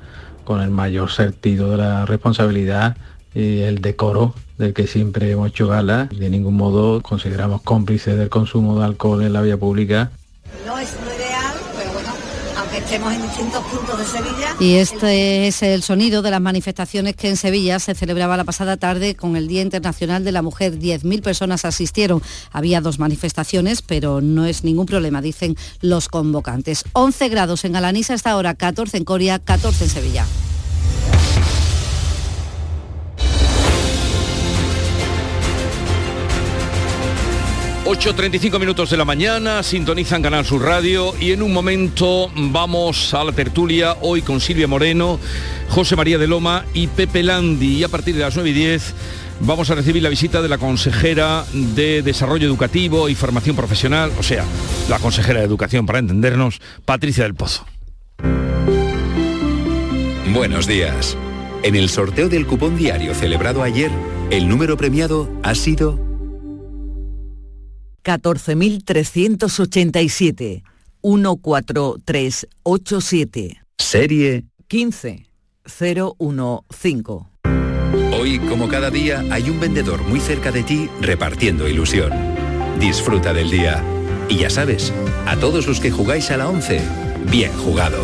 con el mayor sentido de la responsabilidad y el decoro del que siempre hemos hecho gala. De ningún modo consideramos cómplices del consumo de alcohol en la vía pública. No es lo ideal, pero bueno, aunque estemos en distintos puntos de Sevilla. Y este es el sonido de las manifestaciones que en Sevilla se celebraba la pasada tarde con el Día Internacional de la Mujer. 10.000 personas asistieron. Había dos manifestaciones, pero no es ningún problema, dicen los convocantes. 11 grados en Alanisa hasta ahora, 14 en Coria, 14 en Sevilla. 8.35 minutos de la mañana, sintonizan Canal Sur Radio y en un momento vamos a la tertulia hoy con Silvia Moreno, José María de Loma y Pepe Landi y a partir de las 9 y 10 vamos a recibir la visita de la consejera de Desarrollo Educativo y Formación Profesional, o sea, la consejera de Educación para entendernos, Patricia del Pozo. Buenos días. En el sorteo del cupón diario celebrado ayer, el número premiado ha sido 14.387 14387. Serie 15015. Hoy, como cada día, hay un vendedor muy cerca de ti repartiendo ilusión. Disfruta del día. Y ya sabes, a todos los que jugáis a la 11, bien jugado.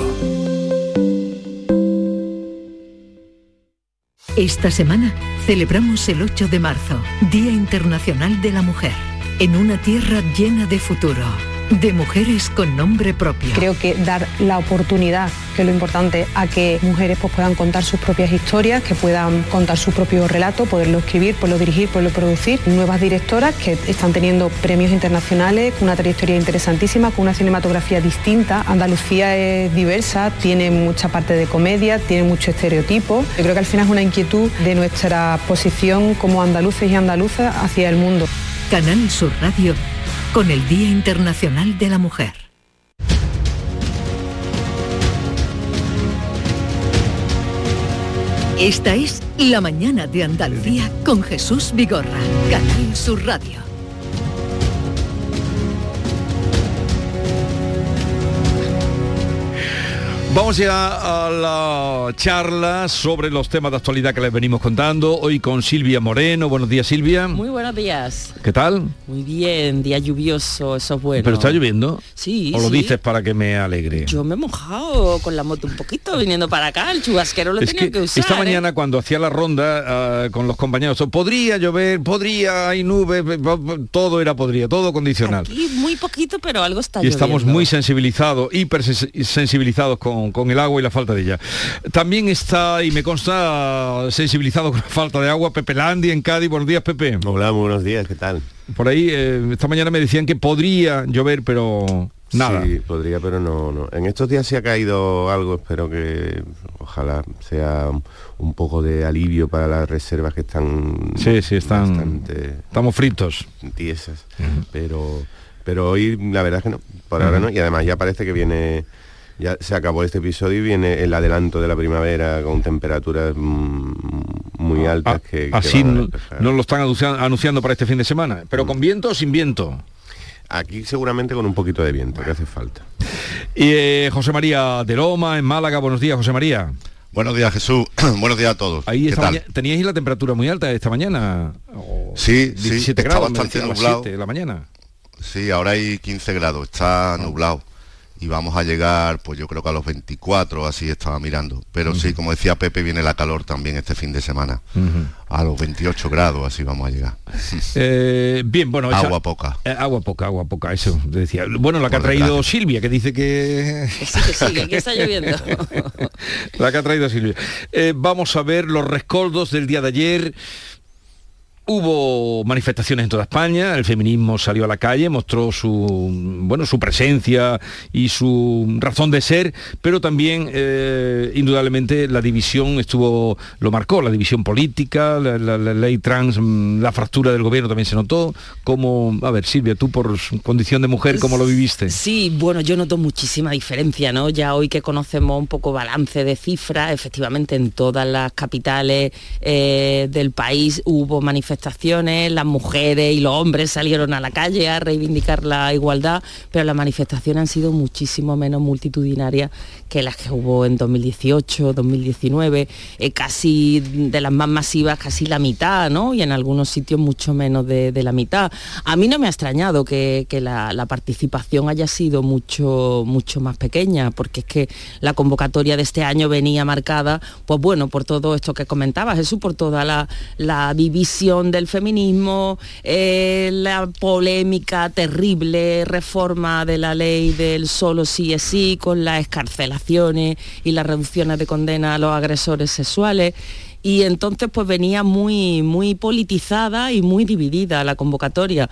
Esta semana celebramos el 8 de marzo, Día Internacional de la Mujer en una tierra llena de futuro, de mujeres con nombre propio. Creo que dar la oportunidad, que es lo importante, a que mujeres pues, puedan contar sus propias historias, que puedan contar su propio relato, poderlo escribir, poderlo dirigir, poderlo producir. Nuevas directoras que están teniendo premios internacionales, con una trayectoria interesantísima, con una cinematografía distinta. Andalucía es diversa, tiene mucha parte de comedia, tiene mucho estereotipo. Yo creo que al final es una inquietud de nuestra posición como andaluces y andaluzas hacia el mundo. Canal Sur Radio con el Día Internacional de la Mujer. Esta es La mañana de Andalucía con Jesús Vigorra, Canal Sur Radio. Vamos ya a la charla sobre los temas de actualidad que les venimos contando. Hoy con Silvia Moreno. Buenos días, Silvia. Muy buenos días. ¿Qué tal? Muy bien, día lluvioso, eso es bueno. ¿Pero está lloviendo? Sí. ¿O lo sí. dices para que me alegre? Yo me he mojado con la moto un poquito viniendo para acá, el chubasquero lo Es tenido que que usar. esta ¿eh? mañana cuando hacía la ronda ah, con los compañeros, podría llover, podría, hay nubes, todo era podría, todo condicional. Y muy poquito, pero algo está y estamos muy sensibilizados, hipersensibilizados con, con el agua y la falta de ella. También está, y me consta, sensibilizado con la falta de agua, Pepe Landi en Cádiz. Buenos días, Pepe. Hola, muy buenos días, ¿qué tal? Por ahí, eh, esta mañana me decían que podría llover, pero nada. Sí, podría, pero no, no. En estos días sí ha caído algo, espero que ojalá sea un poco de alivio para las reservas que están... Sí, sí, están... bastante Estamos fritos. tiesas, pero pero hoy la verdad es que no, por ahora no, y además ya parece que viene... Ya se acabó este episodio y viene el adelanto de la primavera con temperaturas mm, muy altas que, que Así a no, no lo están anunciando, para este fin de semana. ¿Pero con viento o sin viento? Aquí seguramente con un poquito de viento, que hace falta. Y eh, José María de Loma, en Málaga. Buenos días, José María. Buenos días, Jesús. Buenos días a todos. Ahí ¿Qué esta teníais la temperatura muy alta esta mañana. O Sí, sí, 17 está grados, me bastante a las nublado. 7 de la mañana. Sí, ahora hay 15 grados, está nublado. Y vamos a llegar, pues yo creo que a los 24, así estaba mirando. Pero sí, como decía Pepe, viene la calor también este fin de semana. A los 28 grados, así vamos a llegar. Eh, bien, bueno. esa- Agua poca. Eh, agua poca, agua poca, eso decía. Bueno, la que ha traído. Silvia, que dice que... Que sí, que sí, que aquí está lloviendo. la que ha traído Silvia. Eh, vamos a ver los rescoldos del día de ayer. Hubo manifestaciones en toda España, el feminismo salió a la calle, mostró su, bueno, su presencia y su razón de ser, pero también, eh, indudablemente, la división estuvo, lo marcó, la división política, la, ley trans, mm, la fractura del gobierno también se notó. Como, a ver, Silvia, tú por condición de mujer, ¿cómo lo viviste? Sí, bueno, yo noto muchísima diferencia, ¿no? Ya hoy que conocemos un poco balance de cifras, efectivamente en todas las capitales eh, del país hubo manifestaciones, las mujeres y los hombres salieron a la calle a reivindicar la igualdad, pero las manifestaciones han sido muchísimo menos multitudinarias que las que hubo en 2018, 2019, eh, casi de las más masivas, casi la mitad, ¿no? Y en algunos sitios mucho menos de, la mitad. A mí no me ha extrañado que, la participación haya sido mucho, mucho más pequeña, porque es que la convocatoria de este año venía marcada, pues bueno, por todo esto que comentabas, Jesús, por toda la, la división del feminismo, eh, la polémica terrible reforma de la ley del solo sí es sí, con las escarcelaciones y las reducciones de condena a los agresores sexuales. Y entonces pues venía muy, muy politizada y muy dividida la convocatoria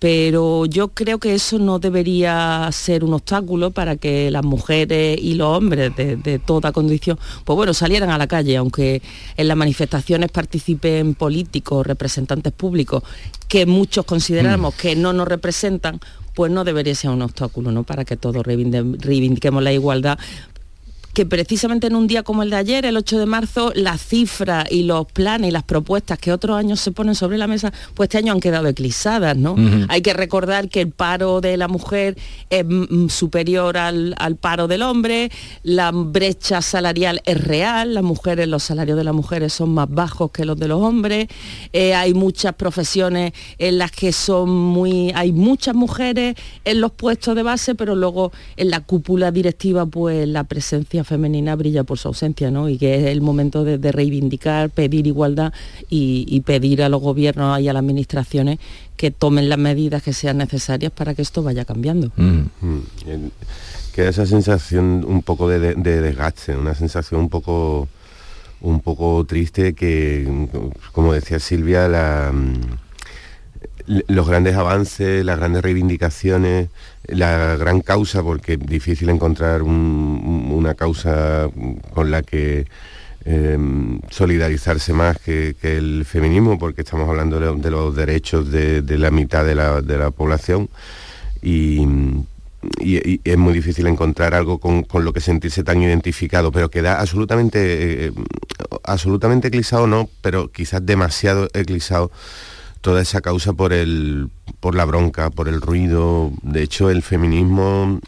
pero yo creo que eso no debería ser un obstáculo para que las mujeres y los hombres de, de toda condición, pues bueno, salieran a la calle, aunque en las manifestaciones participen políticos, representantes públicos, que muchos consideramos que no nos representan, pues no debería ser un obstáculo, ¿no? Para que todos reivindiquemos la igualdad que precisamente en un día como el de ayer, el 8 de marzo, las cifras y los planes y las propuestas que otros años se ponen sobre la mesa, pues este año han quedado eclipsadas, ¿no? Hay que recordar que el paro de la mujer es mm, superior al, al paro del hombre, la brecha salarial es real, las mujeres, los salarios de las mujeres son más bajos que los de los hombres, eh, hay muchas profesiones en las que son muy, hay muchas mujeres en los puestos de base, pero luego en la cúpula directiva pues la presencia femenina brilla por su ausencia, ¿no? Y que es el momento de, reivindicar, pedir igualdad y, pedir a los gobiernos y a las administraciones que tomen las medidas que sean necesarias para que esto vaya cambiando. Mm, el- Queda esa sensación un poco de, de- de desgaste, una sensación un poco un poco triste que, como decía Silvia, la, mm, los grandes avances, las grandes reivindicaciones, la gran causa, porque es difícil encontrar un- una causa con la que eh, solidarizarse más que, el feminismo, porque estamos hablando de, los derechos de, la mitad de la, de la población. Y, es muy difícil encontrar algo con, lo que sentirse tan identificado, pero queda absolutamente, eh, absolutamente eclipsado, no, pero quizás demasiado eclipsado toda esa causa por el por la bronca, por el ruido. De hecho, el feminismo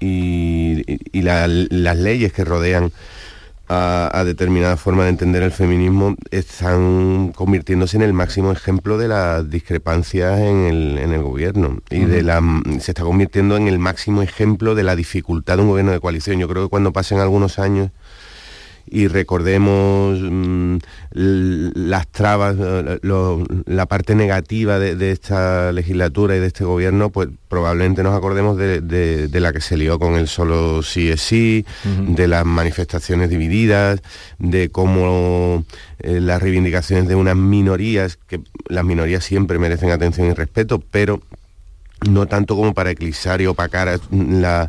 y, y- y la- las leyes que rodean a, a determinada forma de entender el feminismo están convirtiéndose en el máximo ejemplo de las discrepancias en el, en el gobierno y de la se está convirtiendo en el máximo ejemplo de la dificultad de un gobierno de coalición. Yo creo que cuando pasen algunos años y recordemos mm, las trabas, eh, lo- la parte negativa de, de esta legislatura y de este gobierno, pues probablemente nos acordemos de, de- de la que se lió con el solo sí es sí, de las manifestaciones divididas, de cómo eh, las reivindicaciones de unas minorías, que las minorías siempre merecen atención y respeto, pero no tanto como para eclipsar y opacar la- eh,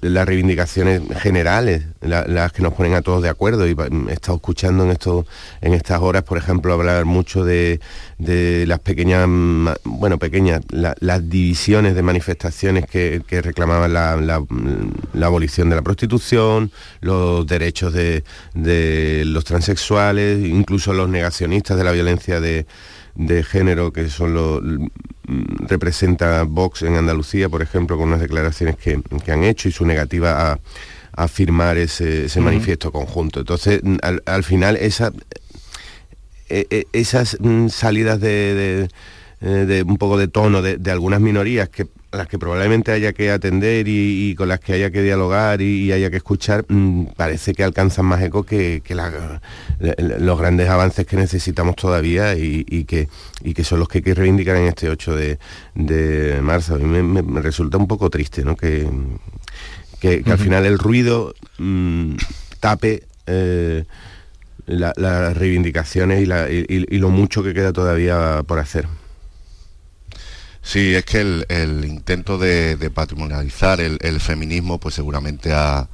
las reivindicaciones generales, la- las que nos ponen a todos de acuerdo. Y va- he estado escuchando en, esto, en estas horas, por ejemplo, hablar mucho de, de las pequeñas, ma- bueno, pequeñas, la- las divisiones de manifestaciones que, reclamaban la, la- la abolición de la prostitución, los derechos de, de los transexuales, incluso los negacionistas de la violencia de, de género que son los mm, representa Vox en Andalucía, por ejemplo, con unas declaraciones que, que han hecho y su negativa a, a firmar ese, ese manifiesto conjunto. Entonces, mm, al, al final, esa, eh, eh, esas mm, salidas de, de- eh, de un poco de tono de, de algunas minorías que a las que probablemente haya que atender y, y con las que haya que dialogar y, y haya que escuchar, mm, parece que alcanzan más eco que, que la- la- los grandes avances que necesitamos todavía y, y que, y que son los que hay que reivindicar en este 8 de, de marzo. A mí me, me- me resulta un poco triste ¿no? que, que, que al final el ruido mm, tape eh, las reivindicaciones y, lo mucho que queda todavía por hacer. Sí, es que el, intento de, patrimonializar el, feminismo pues seguramente ha,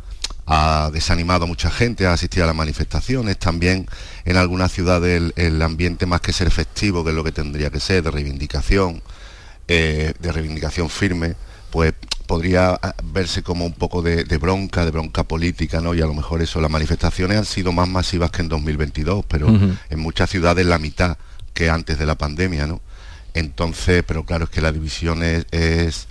desanimado a mucha gente a asistir a las manifestaciones. También en algunas ciudades el, ambiente más que ser festivo, que es lo que tendría que ser, de reivindicación, eh, de reivindicación firme, pues podría ah, verse como un poco de, bronca, de bronca política, ¿no? Y a lo mejor eso, las manifestaciones han sido más masivas que en 2022, pero en muchas ciudades la mitad que antes de la pandemia, ¿no? Entonces, pero claro, es que la división es, es,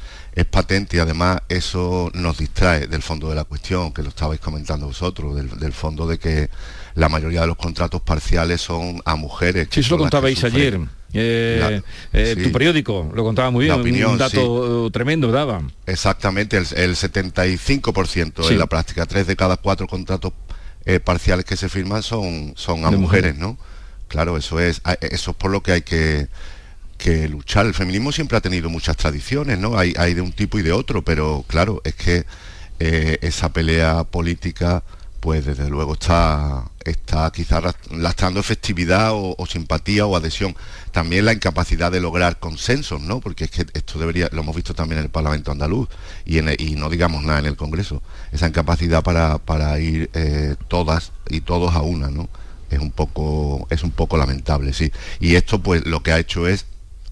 patente y además eso nos distrae del fondo de la cuestión, que lo estabais comentando vosotros, del, fondo de que la mayoría de los contratos parciales son a mujeres. Sí, eso lo contabais ayer. Eh, eh, tu periódico lo contaba muy bien, un dato tremendo daba. Exactamente, el, 75% en la práctica, tres de cada cuatro contratos eh, parciales que se firman son, son a mujeres, ¿no? Claro, eso es, eso es por lo que hay que que luchar. El feminismo siempre ha tenido muchas tradiciones, ¿no? Hay, hay de un tipo y de otro, pero claro, es que eh, esa pelea política, pues desde luego está, está quizás lastrando efectividad o, simpatía o adhesión. También la incapacidad de lograr consensos, ¿no? Porque es que esto debería, lo hemos visto también en el Parlamento andaluz y, en y no digamos nada en el Congreso. Esa incapacidad para, para ir eh, todas y todos a una, ¿no? Es un poco, es un poco lamentable, sí. Y esto pues lo que ha hecho es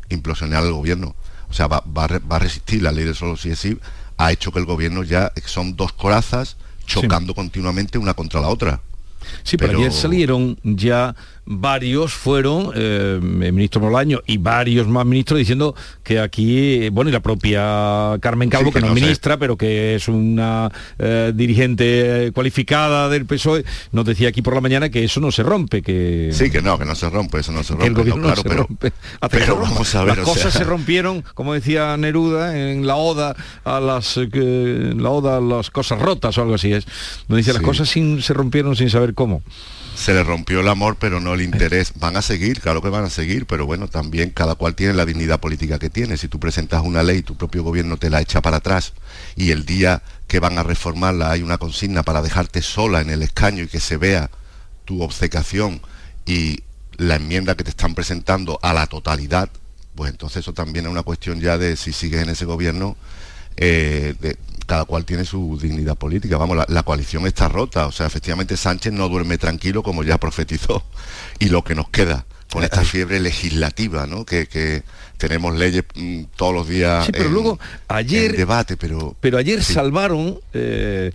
implosionar al gobierno. O sea, va, a resistir la ley del solo si es sí, ha hecho que el gobierno ya son dos corazas chocando continuamente una contra la otra. Sí, pero, ayer salieron ya varios fueron, eh, el ministro Molaño y varios más ministros diciendo que aquí, bueno, y la propia Carmen Calvo, que, no es ministra, pero que es una eh, dirigente cualificada del PSOE, nos decía aquí por la mañana que eso no se rompe, que... Sí, que no, que no se rompe, eso no se rompe. el gobierno no, se rompe. Pero, vamos a ver, las cosas se rompieron, como decía Neruda, en la oda a las eh, la oda a las cosas rotas o algo así es. Nos dice, las cosas sin, se rompieron sin saber cómo se le rompió el amor, pero no el interés. Van a seguir, claro que van a seguir, pero bueno, también cada cual tiene la dignidad política que tiene. Si tú presentas una ley, tu propio gobierno te la echa para atrás y el día que van a reformarla hay una consigna para dejarte sola en el escaño y que se vea tu obcecación y la enmienda que te están presentando a la totalidad, pues entonces eso también es una cuestión ya de si sigues en ese gobierno, eh, cada cual tiene su dignidad política. Vamos, la, coalición está rota. O sea, efectivamente Sánchez no duerme tranquilo como ya profetizó. Y lo que nos queda con esta fiebre legislativa, ¿no? Que, tenemos leyes mm, todos los días. Sí, pero luego ayer debate, pero pero ayer salvaron. Eh,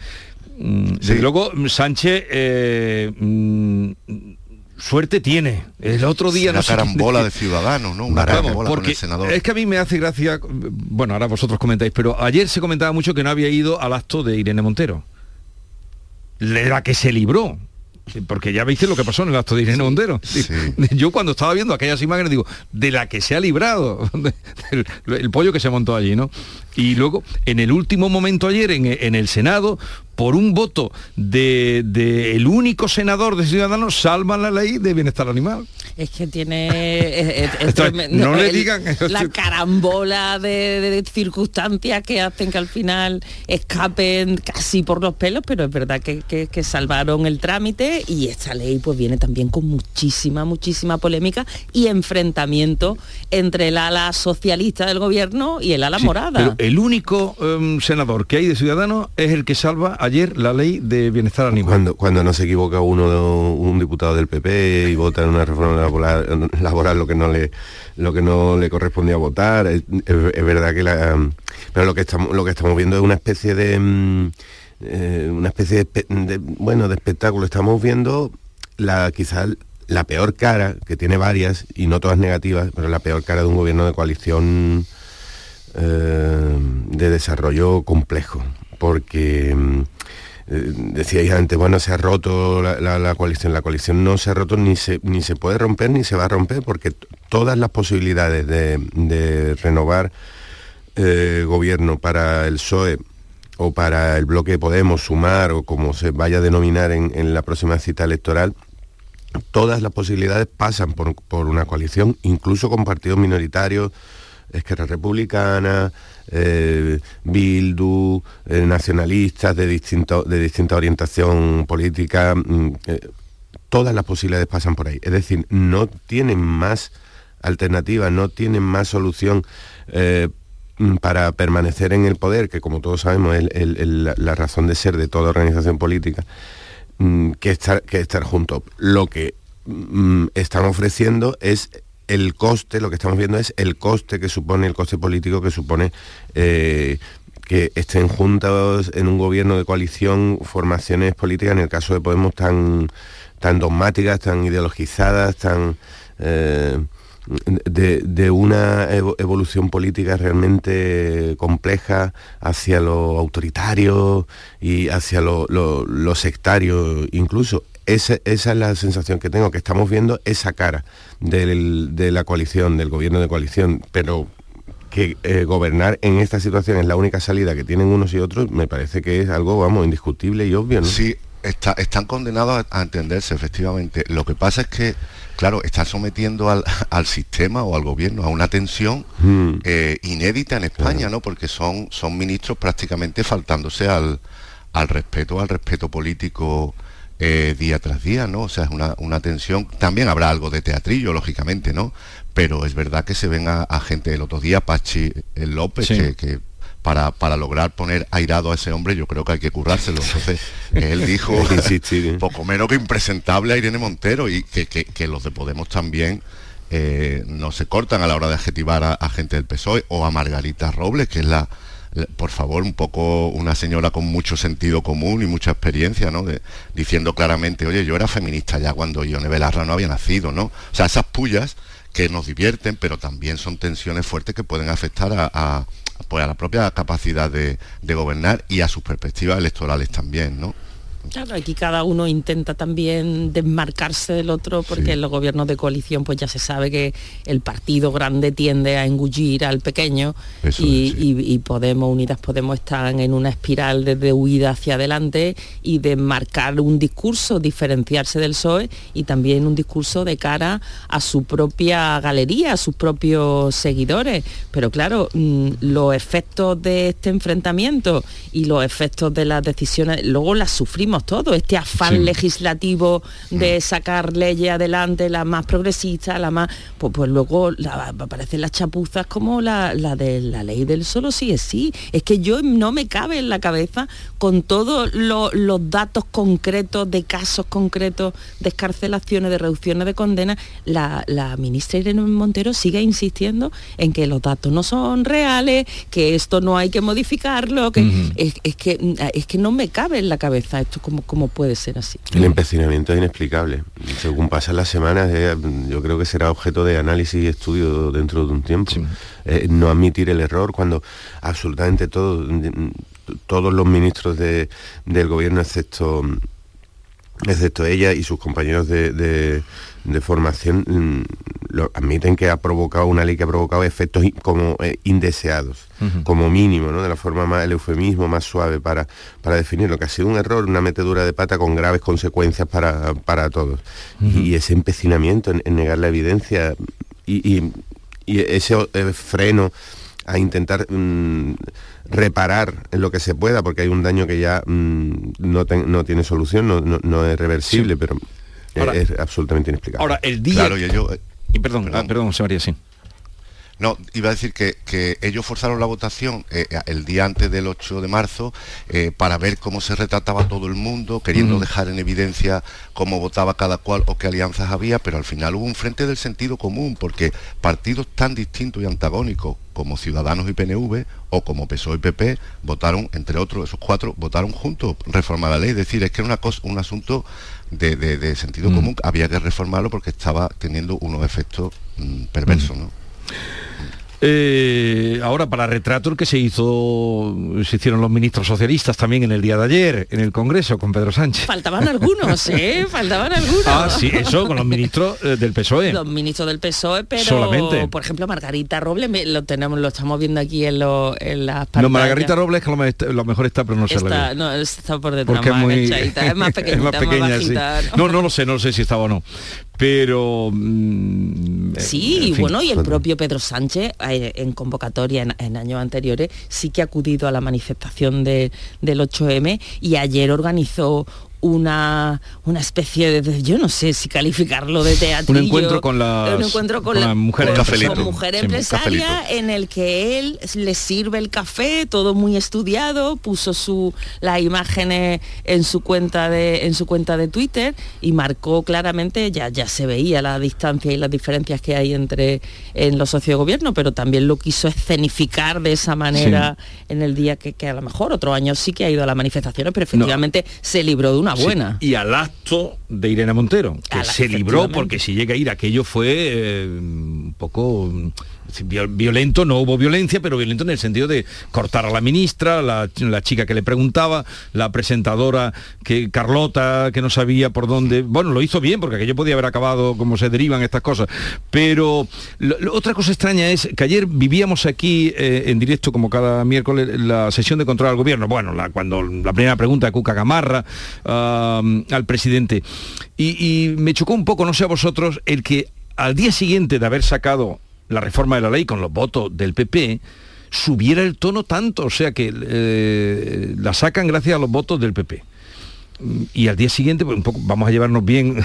mm, desde luego Sánchez eh, mm, suerte tiene. El otro día... Una carambola de ciudadanos, ¿no? Una carambola con el senador. Es que a mí me hace gracia, bueno, ahora vosotros comentáis, pero ayer se comentaba mucho que no había ido al acto de Irene Montero. La que se libró, porque ya viste lo que pasó en el acto de Irene Montero. Yo cuando estaba viendo aquellas imágenes digo, de la que se ha librado, el, pollo que se montó allí, ¿no? Y luego, en el último momento ayer, en el Senado, por un voto del de, el único senador de Ciudadanos salvan la ley de bienestar animal. Es que tiene... no le digan... La carambola de, circunstancias que hacen que al final escapen casi por los pelos, pero es verdad que, que, salvaron el trámite y esta ley pues viene también con muchísima, muchísima polémica y enfrentamiento entre el ala socialista del gobierno y el ala morada. Pero el único em, senador que hay de Ciudadanos es el que salva ayer la ley de bienestar animal. Cuando, cuando no se equivoca uno, un diputado del PP y vota en una reforma laboral, lo que no le lo que no le correspondía votar, es, verdad que la pero lo que estamos lo que estamos viendo es una especie de mm, eh, una especie de, bueno de espectáculo. Estamos viendo la quizás la peor cara, que tiene varias y no todas negativas, pero la peor cara de un gobierno de coalición eh, de desarrollo complejo porque mm, decíais antes, bueno, se ha roto la, coalición. La coalición no se ha roto ni se, ni se puede romper ni se va a romper porque todas las posibilidades de, renovar eh, gobierno para el PSOE o para el bloque Podemos, Sumar o como se vaya a denominar en, la próxima cita electoral, todas las posibilidades pasan por, por una coalición, incluso con partidos minoritarios, Esquerra Republicana, eh, Bildu, eh, nacionalistas de, distinto, de distinta orientación política. Mm, eh, todas las posibilidades pasan por ahí. Es decir, no tienen más alternativa, no tienen más solución eh, para permanecer en el poder, que como todos sabemos es la razón de ser de toda organización política, mm, que, estar, que estar juntos. Lo que mm, están ofreciendo es el coste, lo que estamos viendo es el coste que supone, el coste político que supone eh, que estén juntos en un gobierno de coalición formaciones políticas, en el caso de Podemos, tan, tan dogmáticas, tan ideologizadas, tan... Eh, de, una evolución política realmente compleja hacia lo autoritario y hacia lo, sectario incluso. Esa, es la sensación que tengo, que estamos viendo esa cara de la coalición, del gobierno de coalición, pero que eh, gobernar en esta situación es la única salida que tienen unos y otros, me parece que es algo, vamos, indiscutible y obvio, ¿no? Sí, están condenados a, entenderse, efectivamente. Lo que pasa es que, claro, están sometiendo al, sistema o al gobierno a una tensión hmm. eh, inédita en España, ¿no? Porque son, son ministros prácticamente faltándose al, al respeto, al respeto político eh, día tras día, ¿no? O sea, es una, tensión. También habrá algo de teatrillo, lógicamente, ¿no? Pero es verdad que se ven a, gente el otro día, Pachi López, que para, para, lograr poner airado a ese hombre, yo creo que hay que currárselo. Entonces, él dijo ¿eh? poco menos que impresentable a Irene Montero y que, los de Podemos también eh, no se cortan a la hora de adjetivar a, gente del PSOE o a Margarita Robles, que es la, por favor, un poco una señora con mucho sentido común y mucha experiencia, ¿no? diciendo claramente, oye, yo era feminista ya cuando Ione Belarra no había nacido, ¿no? O sea, esas pullas que nos divierten, pero también son tensiones fuertes que pueden afectar a pues a la propia capacidad de, de gobernar y a sus perspectivas electorales también, ¿no? Claro, aquí cada uno intenta también desmarcarse del otro porque en los gobiernos de coalición pues ya se sabe que el partido grande tiende a engullir al pequeño y, Podemos, Unidas Podemos están en una espiral de, huida hacia adelante y de marcar un discurso, diferenciarse del PSOE y también un discurso de cara a su propia galería, a sus propios seguidores. Pero claro, mm, los efectos de este enfrentamiento y los efectos de las decisiones, luego las sufrimos todo, este afán legislativo de mm. sacar leyes adelante, la más progresista, la más... Pues, pues luego aparecen las chapuzas como la, de la ley del solo sí es sí. Es que yo no me cabe en la cabeza con todos los datos concretos de casos concretos de escarcelaciones, de reducciones de condenas, la, ministra Irene Montero sigue insistiendo en que los datos no son reales, que esto no hay que modificarlo, que es, que es que no me cabe en la cabeza esto ¿Cómo, puede ser así? El empecinamiento es inexplicable. Según pasan las semanas, eh, yo creo que será objeto de análisis y estudio dentro de un tiempo. Eh, no admitir el error cuando absolutamente todos, todos los ministros del gobierno, excepto, excepto ella y sus compañeros de de formación mm, lo, admiten que ha provocado una ley que ha provocado efectos como eh, indeseados, como mínimo, ¿no? de la forma más, el eufemismo más suave para, para definirlo, que ha sido un error, una metedura de pata con graves consecuencias para, para todos. y, ese empecinamiento en, negar la evidencia y, ese eh, freno a intentar mm, reparar en lo que se pueda, porque hay un daño que ya mm, no, no, tiene solución, no, no, es reversible, pero es absolutamente inexplicable. Ahora, el día... Claro, y yo, y perdón, perdón, perdón, José María, sí. No, iba a decir que, ellos forzaron la votación eh, el día antes del 8 de marzo eh, para ver cómo se retrataba todo el mundo, queriendo dejar en evidencia cómo votaba cada cual o qué alianzas había, pero al final hubo un frente del sentido común, porque partidos tan distintos y antagónicos como Ciudadanos y PNV o como PSOE y PP votaron, entre otros, esos cuatro, votaron juntos reformar la ley. Es decir, es que era una cosa, un asunto de, sentido mm. común, había que reformarlo porque estaba teniendo unos efectos mm, perversos. ¿no? Eh, ahora, para retrato el que se hizo, se hicieron los ministros socialistas también en el día de ayer, en el Congreso, con Pedro Sánchez. Faltaban algunos, ¿eh? Faltaban algunos. Ah, sí, eso, con los ministros eh, del PSOE. Los ministros del PSOE, pero, Solamente. por ejemplo, Margarita Robles, lo tenemos, lo estamos viendo aquí en, lo, en las pantallas. No, Margarita Robles, que lo, mejor está, pero no se está, No, está por detrás, Porque es, muy... es más pequeñita, es más, pequeña, bajita, ¿no? ¿no? lo sé, no sé si estaba o no pero mm, sí bueno y el propio Pedro Sánchez eh, en convocatoria en, años anteriores sí que ha acudido a la manifestación del 8M y ayer organizó una, una especie de, yo no sé si calificarlo de teatro. Un encuentro con las, un encuentro con, con la, la mujer con- empresaria. con mujer Sí, empresaria cafelito. en el que él le sirve el café, todo muy estudiado, puso su las imágenes en su cuenta de en su cuenta de Twitter y marcó claramente ya ya se veía la distancia y las diferencias que hay entre en los socios de gobierno, pero también lo quiso escenificar de esa manera en el día que, que a lo mejor otro año sí que ha ido a las manifestaciones, pero efectivamente se libró de una Buena. y al acto de Irene Montero, que se libró porque si llega a ir aquello fue eh, un poco violento, no hubo violencia, pero violento en el sentido de cortar a la ministra, la, la chica que le preguntaba, la presentadora que Carlota que no sabía por dónde, bueno, lo hizo bien porque aquello podía haber acabado como se derivan estas cosas, pero otra cosa extraña es que ayer vivíamos aquí eh, en directo como cada miércoles la sesión de control al gobierno, bueno, la, cuando la primera pregunta de Cuca Gamarra al presidente. Y, y me chocó un poco, no sé a vosotros, el que al día siguiente de haber sacado la reforma de la ley con los votos del PP, subiera el tono tanto, o sea que eh, la sacan gracias a los votos del PP. Mm, Y al día siguiente, pues un poco, vamos a llevarnos bien,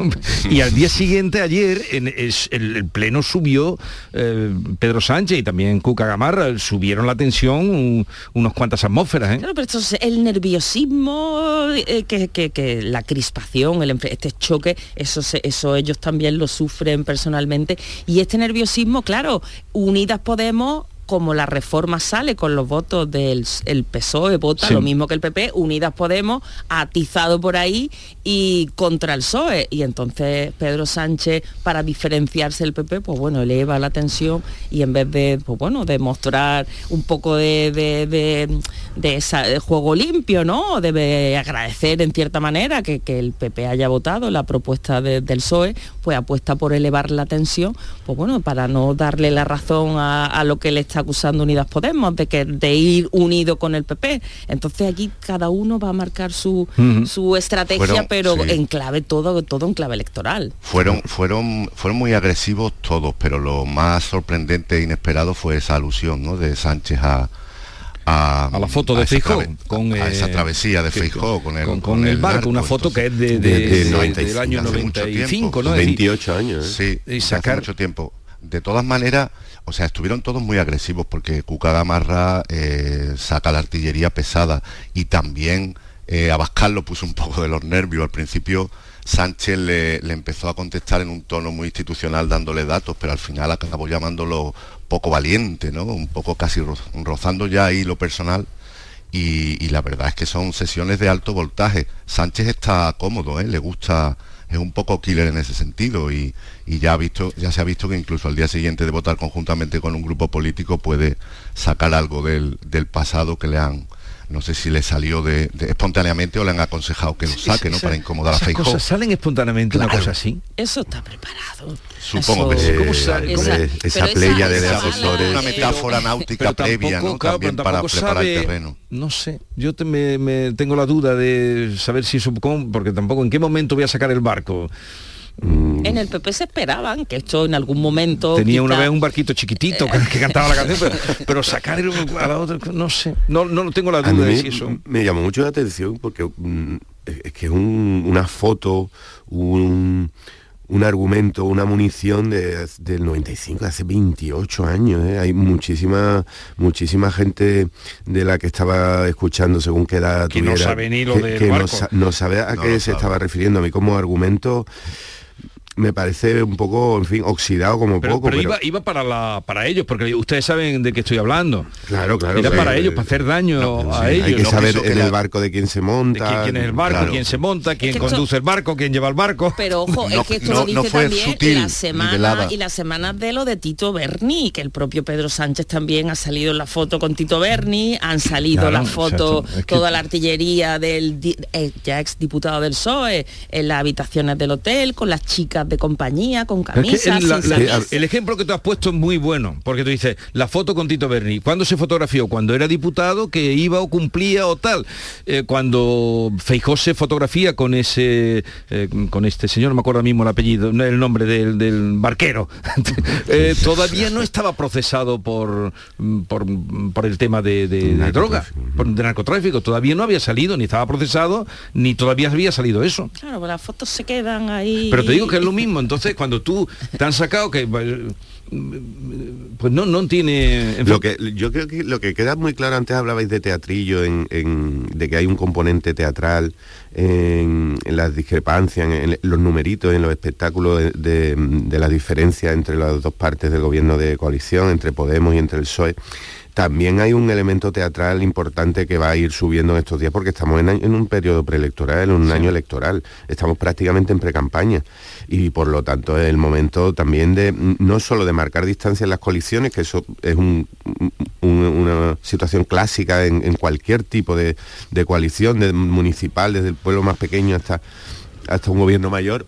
y al día siguiente, ayer, en, es- el, el Pleno subió eh, Pedro Sánchez y también Cuca Gamarra, subieron la tensión un- unos cuantas atmósferas. ¿eh? Claro, pero esto es el nerviosismo, eh, que, que- que la crispación, el, este choque, eso, se- eso ellos también lo sufren personalmente. Y este nerviosismo, claro, Unidas Podemos como la reforma sale con los votos del el PSOE, vota Sí. lo mismo que el PP, Unidas Podemos, atizado por ahí y contra el PSOE. Y entonces Pedro Sánchez, para diferenciarse del PP, pues bueno, eleva la tensión y en vez de, pues bueno, de mostrar un poco de, de- de- de esa- de juego limpio, ¿no? Debe agradecer en cierta manera que, que el PP haya votado la propuesta de- del PSOE, pues apuesta por elevar la tensión, pues bueno, para no darle la razón a, a lo que le está acusando Unidas Podemos, de que de ir unido con el PP. Entonces aquí cada uno va a marcar su, su estrategia, Fueron- pero sí. en clave todo, todo en clave electoral. Fueron, fueron, fueron muy agresivos todos, pero lo más sorprendente e inesperado fue esa alusión ¿no? de Sánchez a, a, A la foto de trave- con, a esa eh, travesía de Feijó con el, con- con el barco, una foto que es de- de- de- 95, del año hace mucho 95, tiempo. ¿no? Es decir, 28 años. Sí, y hace sacar- mucho tiempo. De todas maneras, o sea, estuvieron todos muy agresivos porque Cuca Gamarra eh, saca la artillería pesada y también eh, Abascal lo puso un poco de los nervios. Al principio Sánchez le, empezó a contestar en un tono muy institucional dándole datos, pero al final acabó llamándolo poco valiente, ¿no? Un poco casi ro- rozando ya ahí lo personal. Y, y la verdad es que son sesiones de alto voltaje. Sánchez está cómodo, ¿eh? le gusta, es un poco killer en ese sentido y, y ya, ha visto, ya se ha visto que incluso al día siguiente de votar conjuntamente con un grupo político puede sacar algo del, del pasado que le han, no sé si le salió de, de- espontáneamente o le han aconsejado que lo saque, ¿no? Para incomodar a esas Feijóo. cosas salen espontáneamente una cosa así. Eso está preparado. Supongo que sí. ¿Cómo sale? Esa- esa playa de esa- asesores. Una metáfora náutica pero previa, tampoco, ¿no? claro, También para preparar el terreno. No sé, yo te- me, me tengo la duda de saber si eso, cómo- porque tampoco en qué momento voy a sacar el barco. En el PP se esperaban que esto en algún momento... Tenía una vez un barquito chiquitito que, que cantaba la canción, pero, pero sacar a la otra, no sé, no, no tengo la A duda de si eso. me llamó mucho la atención porque mm, es que es un- una foto, un, un argumento, una munición de, del 95, de hace 28 años. ¿eh? Hay muchísima muchísima gente de la que estaba escuchando según qué edad Que no sabe ni lo que, del que no, barco. sa- no sabe a No qué se sabe. estaba refiriendo. A mí como argumento me parece un poco, en fin, oxidado como Pero, poco. pero pero- iba, iba para la para ellos, porque ustedes saben de qué estoy hablando. Claro, claro. Era para ellos, para hacer daño a Sí, ellos. Hay que ¿no? saber que en la- el barco de quién se monta. quién, quién es el barco, Claro. quién se monta, quién que esto- conduce el barco, quién lleva el barco. Pero ojo, No, es que esto no- lo dice no fue también sutil, la semana y las semanas de lo de Tito Berni, que el propio Pedro Sánchez también ha salido en la foto con Tito Berni, han salido Claro, exacto, es que- toda la artillería del eh, ya ex diputado del PSOE en las habitaciones del hotel, con las chicas de compañía, con Pero es que camisas, el, la- sin la- salir. el ejemplo que tú has puesto es muy bueno, porque tú dices, la foto con Tito Berni, ¿cuándo se fotografió? Cuando era diputado, que iba o cumplía o tal. Eh, cuando Feijó se fotografía con ese, eh, con este señor, no me acuerdo mismo el apellido, el nombre del, del barquero, eh, todavía no estaba procesado por, por, por el tema de, de- de droga, por, de narcotráfico, todavía no había salido, ni estaba procesado, ni todavía había salido eso. Claro, pues las fotos se quedan ahí. Pero te digo que es lo mismo, entonces cuando tú te han sacado que eh, pues no, no tiene. en Lo que, yo creo que lo que queda muy claro, antes hablabais de teatrillo, en, de que hay un componente teatral en, las discrepancias, en, en los numeritos, en los espectáculos de, de- de la diferencia entre las dos partes del gobierno de coalición, entre Podemos y entre el PSOE. También hay un elemento teatral importante que va a ir subiendo en estos días porque estamos en, en un periodo preelectoral, en un año electoral. Estamos prácticamente en precampaña y por lo tanto es el momento también de mm, no solo de marcar distancia en las coaliciones, que eso es un- un- una situación clásica en, en cualquier tipo de, de coalición, de municipal, desde el pueblo más pequeño hasta, hasta un gobierno mayor,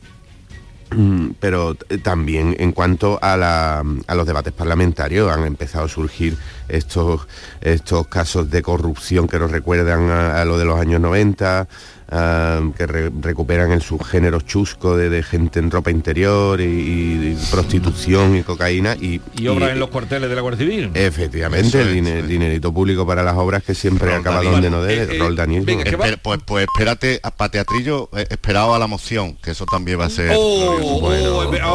pero eh, también en cuanto a los debates parlamentarios han empezado a surgir estos, estos casos de corrupción que nos recuerdan a, a lo de los años 90, que re- recuperan el subgénero chusco de, de gente en ropa interior y, y prostitución y cocaína y, y obras en los cuarteles de la Guardia Civil. Efectivamente, el dinerito público para las obras que siempre acaba donde no debe, Eh, roldanismo. Espe- pues, pues espérate, a- para teatrillo, eh, esperado a la moción, que eso también va a ser... Oh, oh, ahora,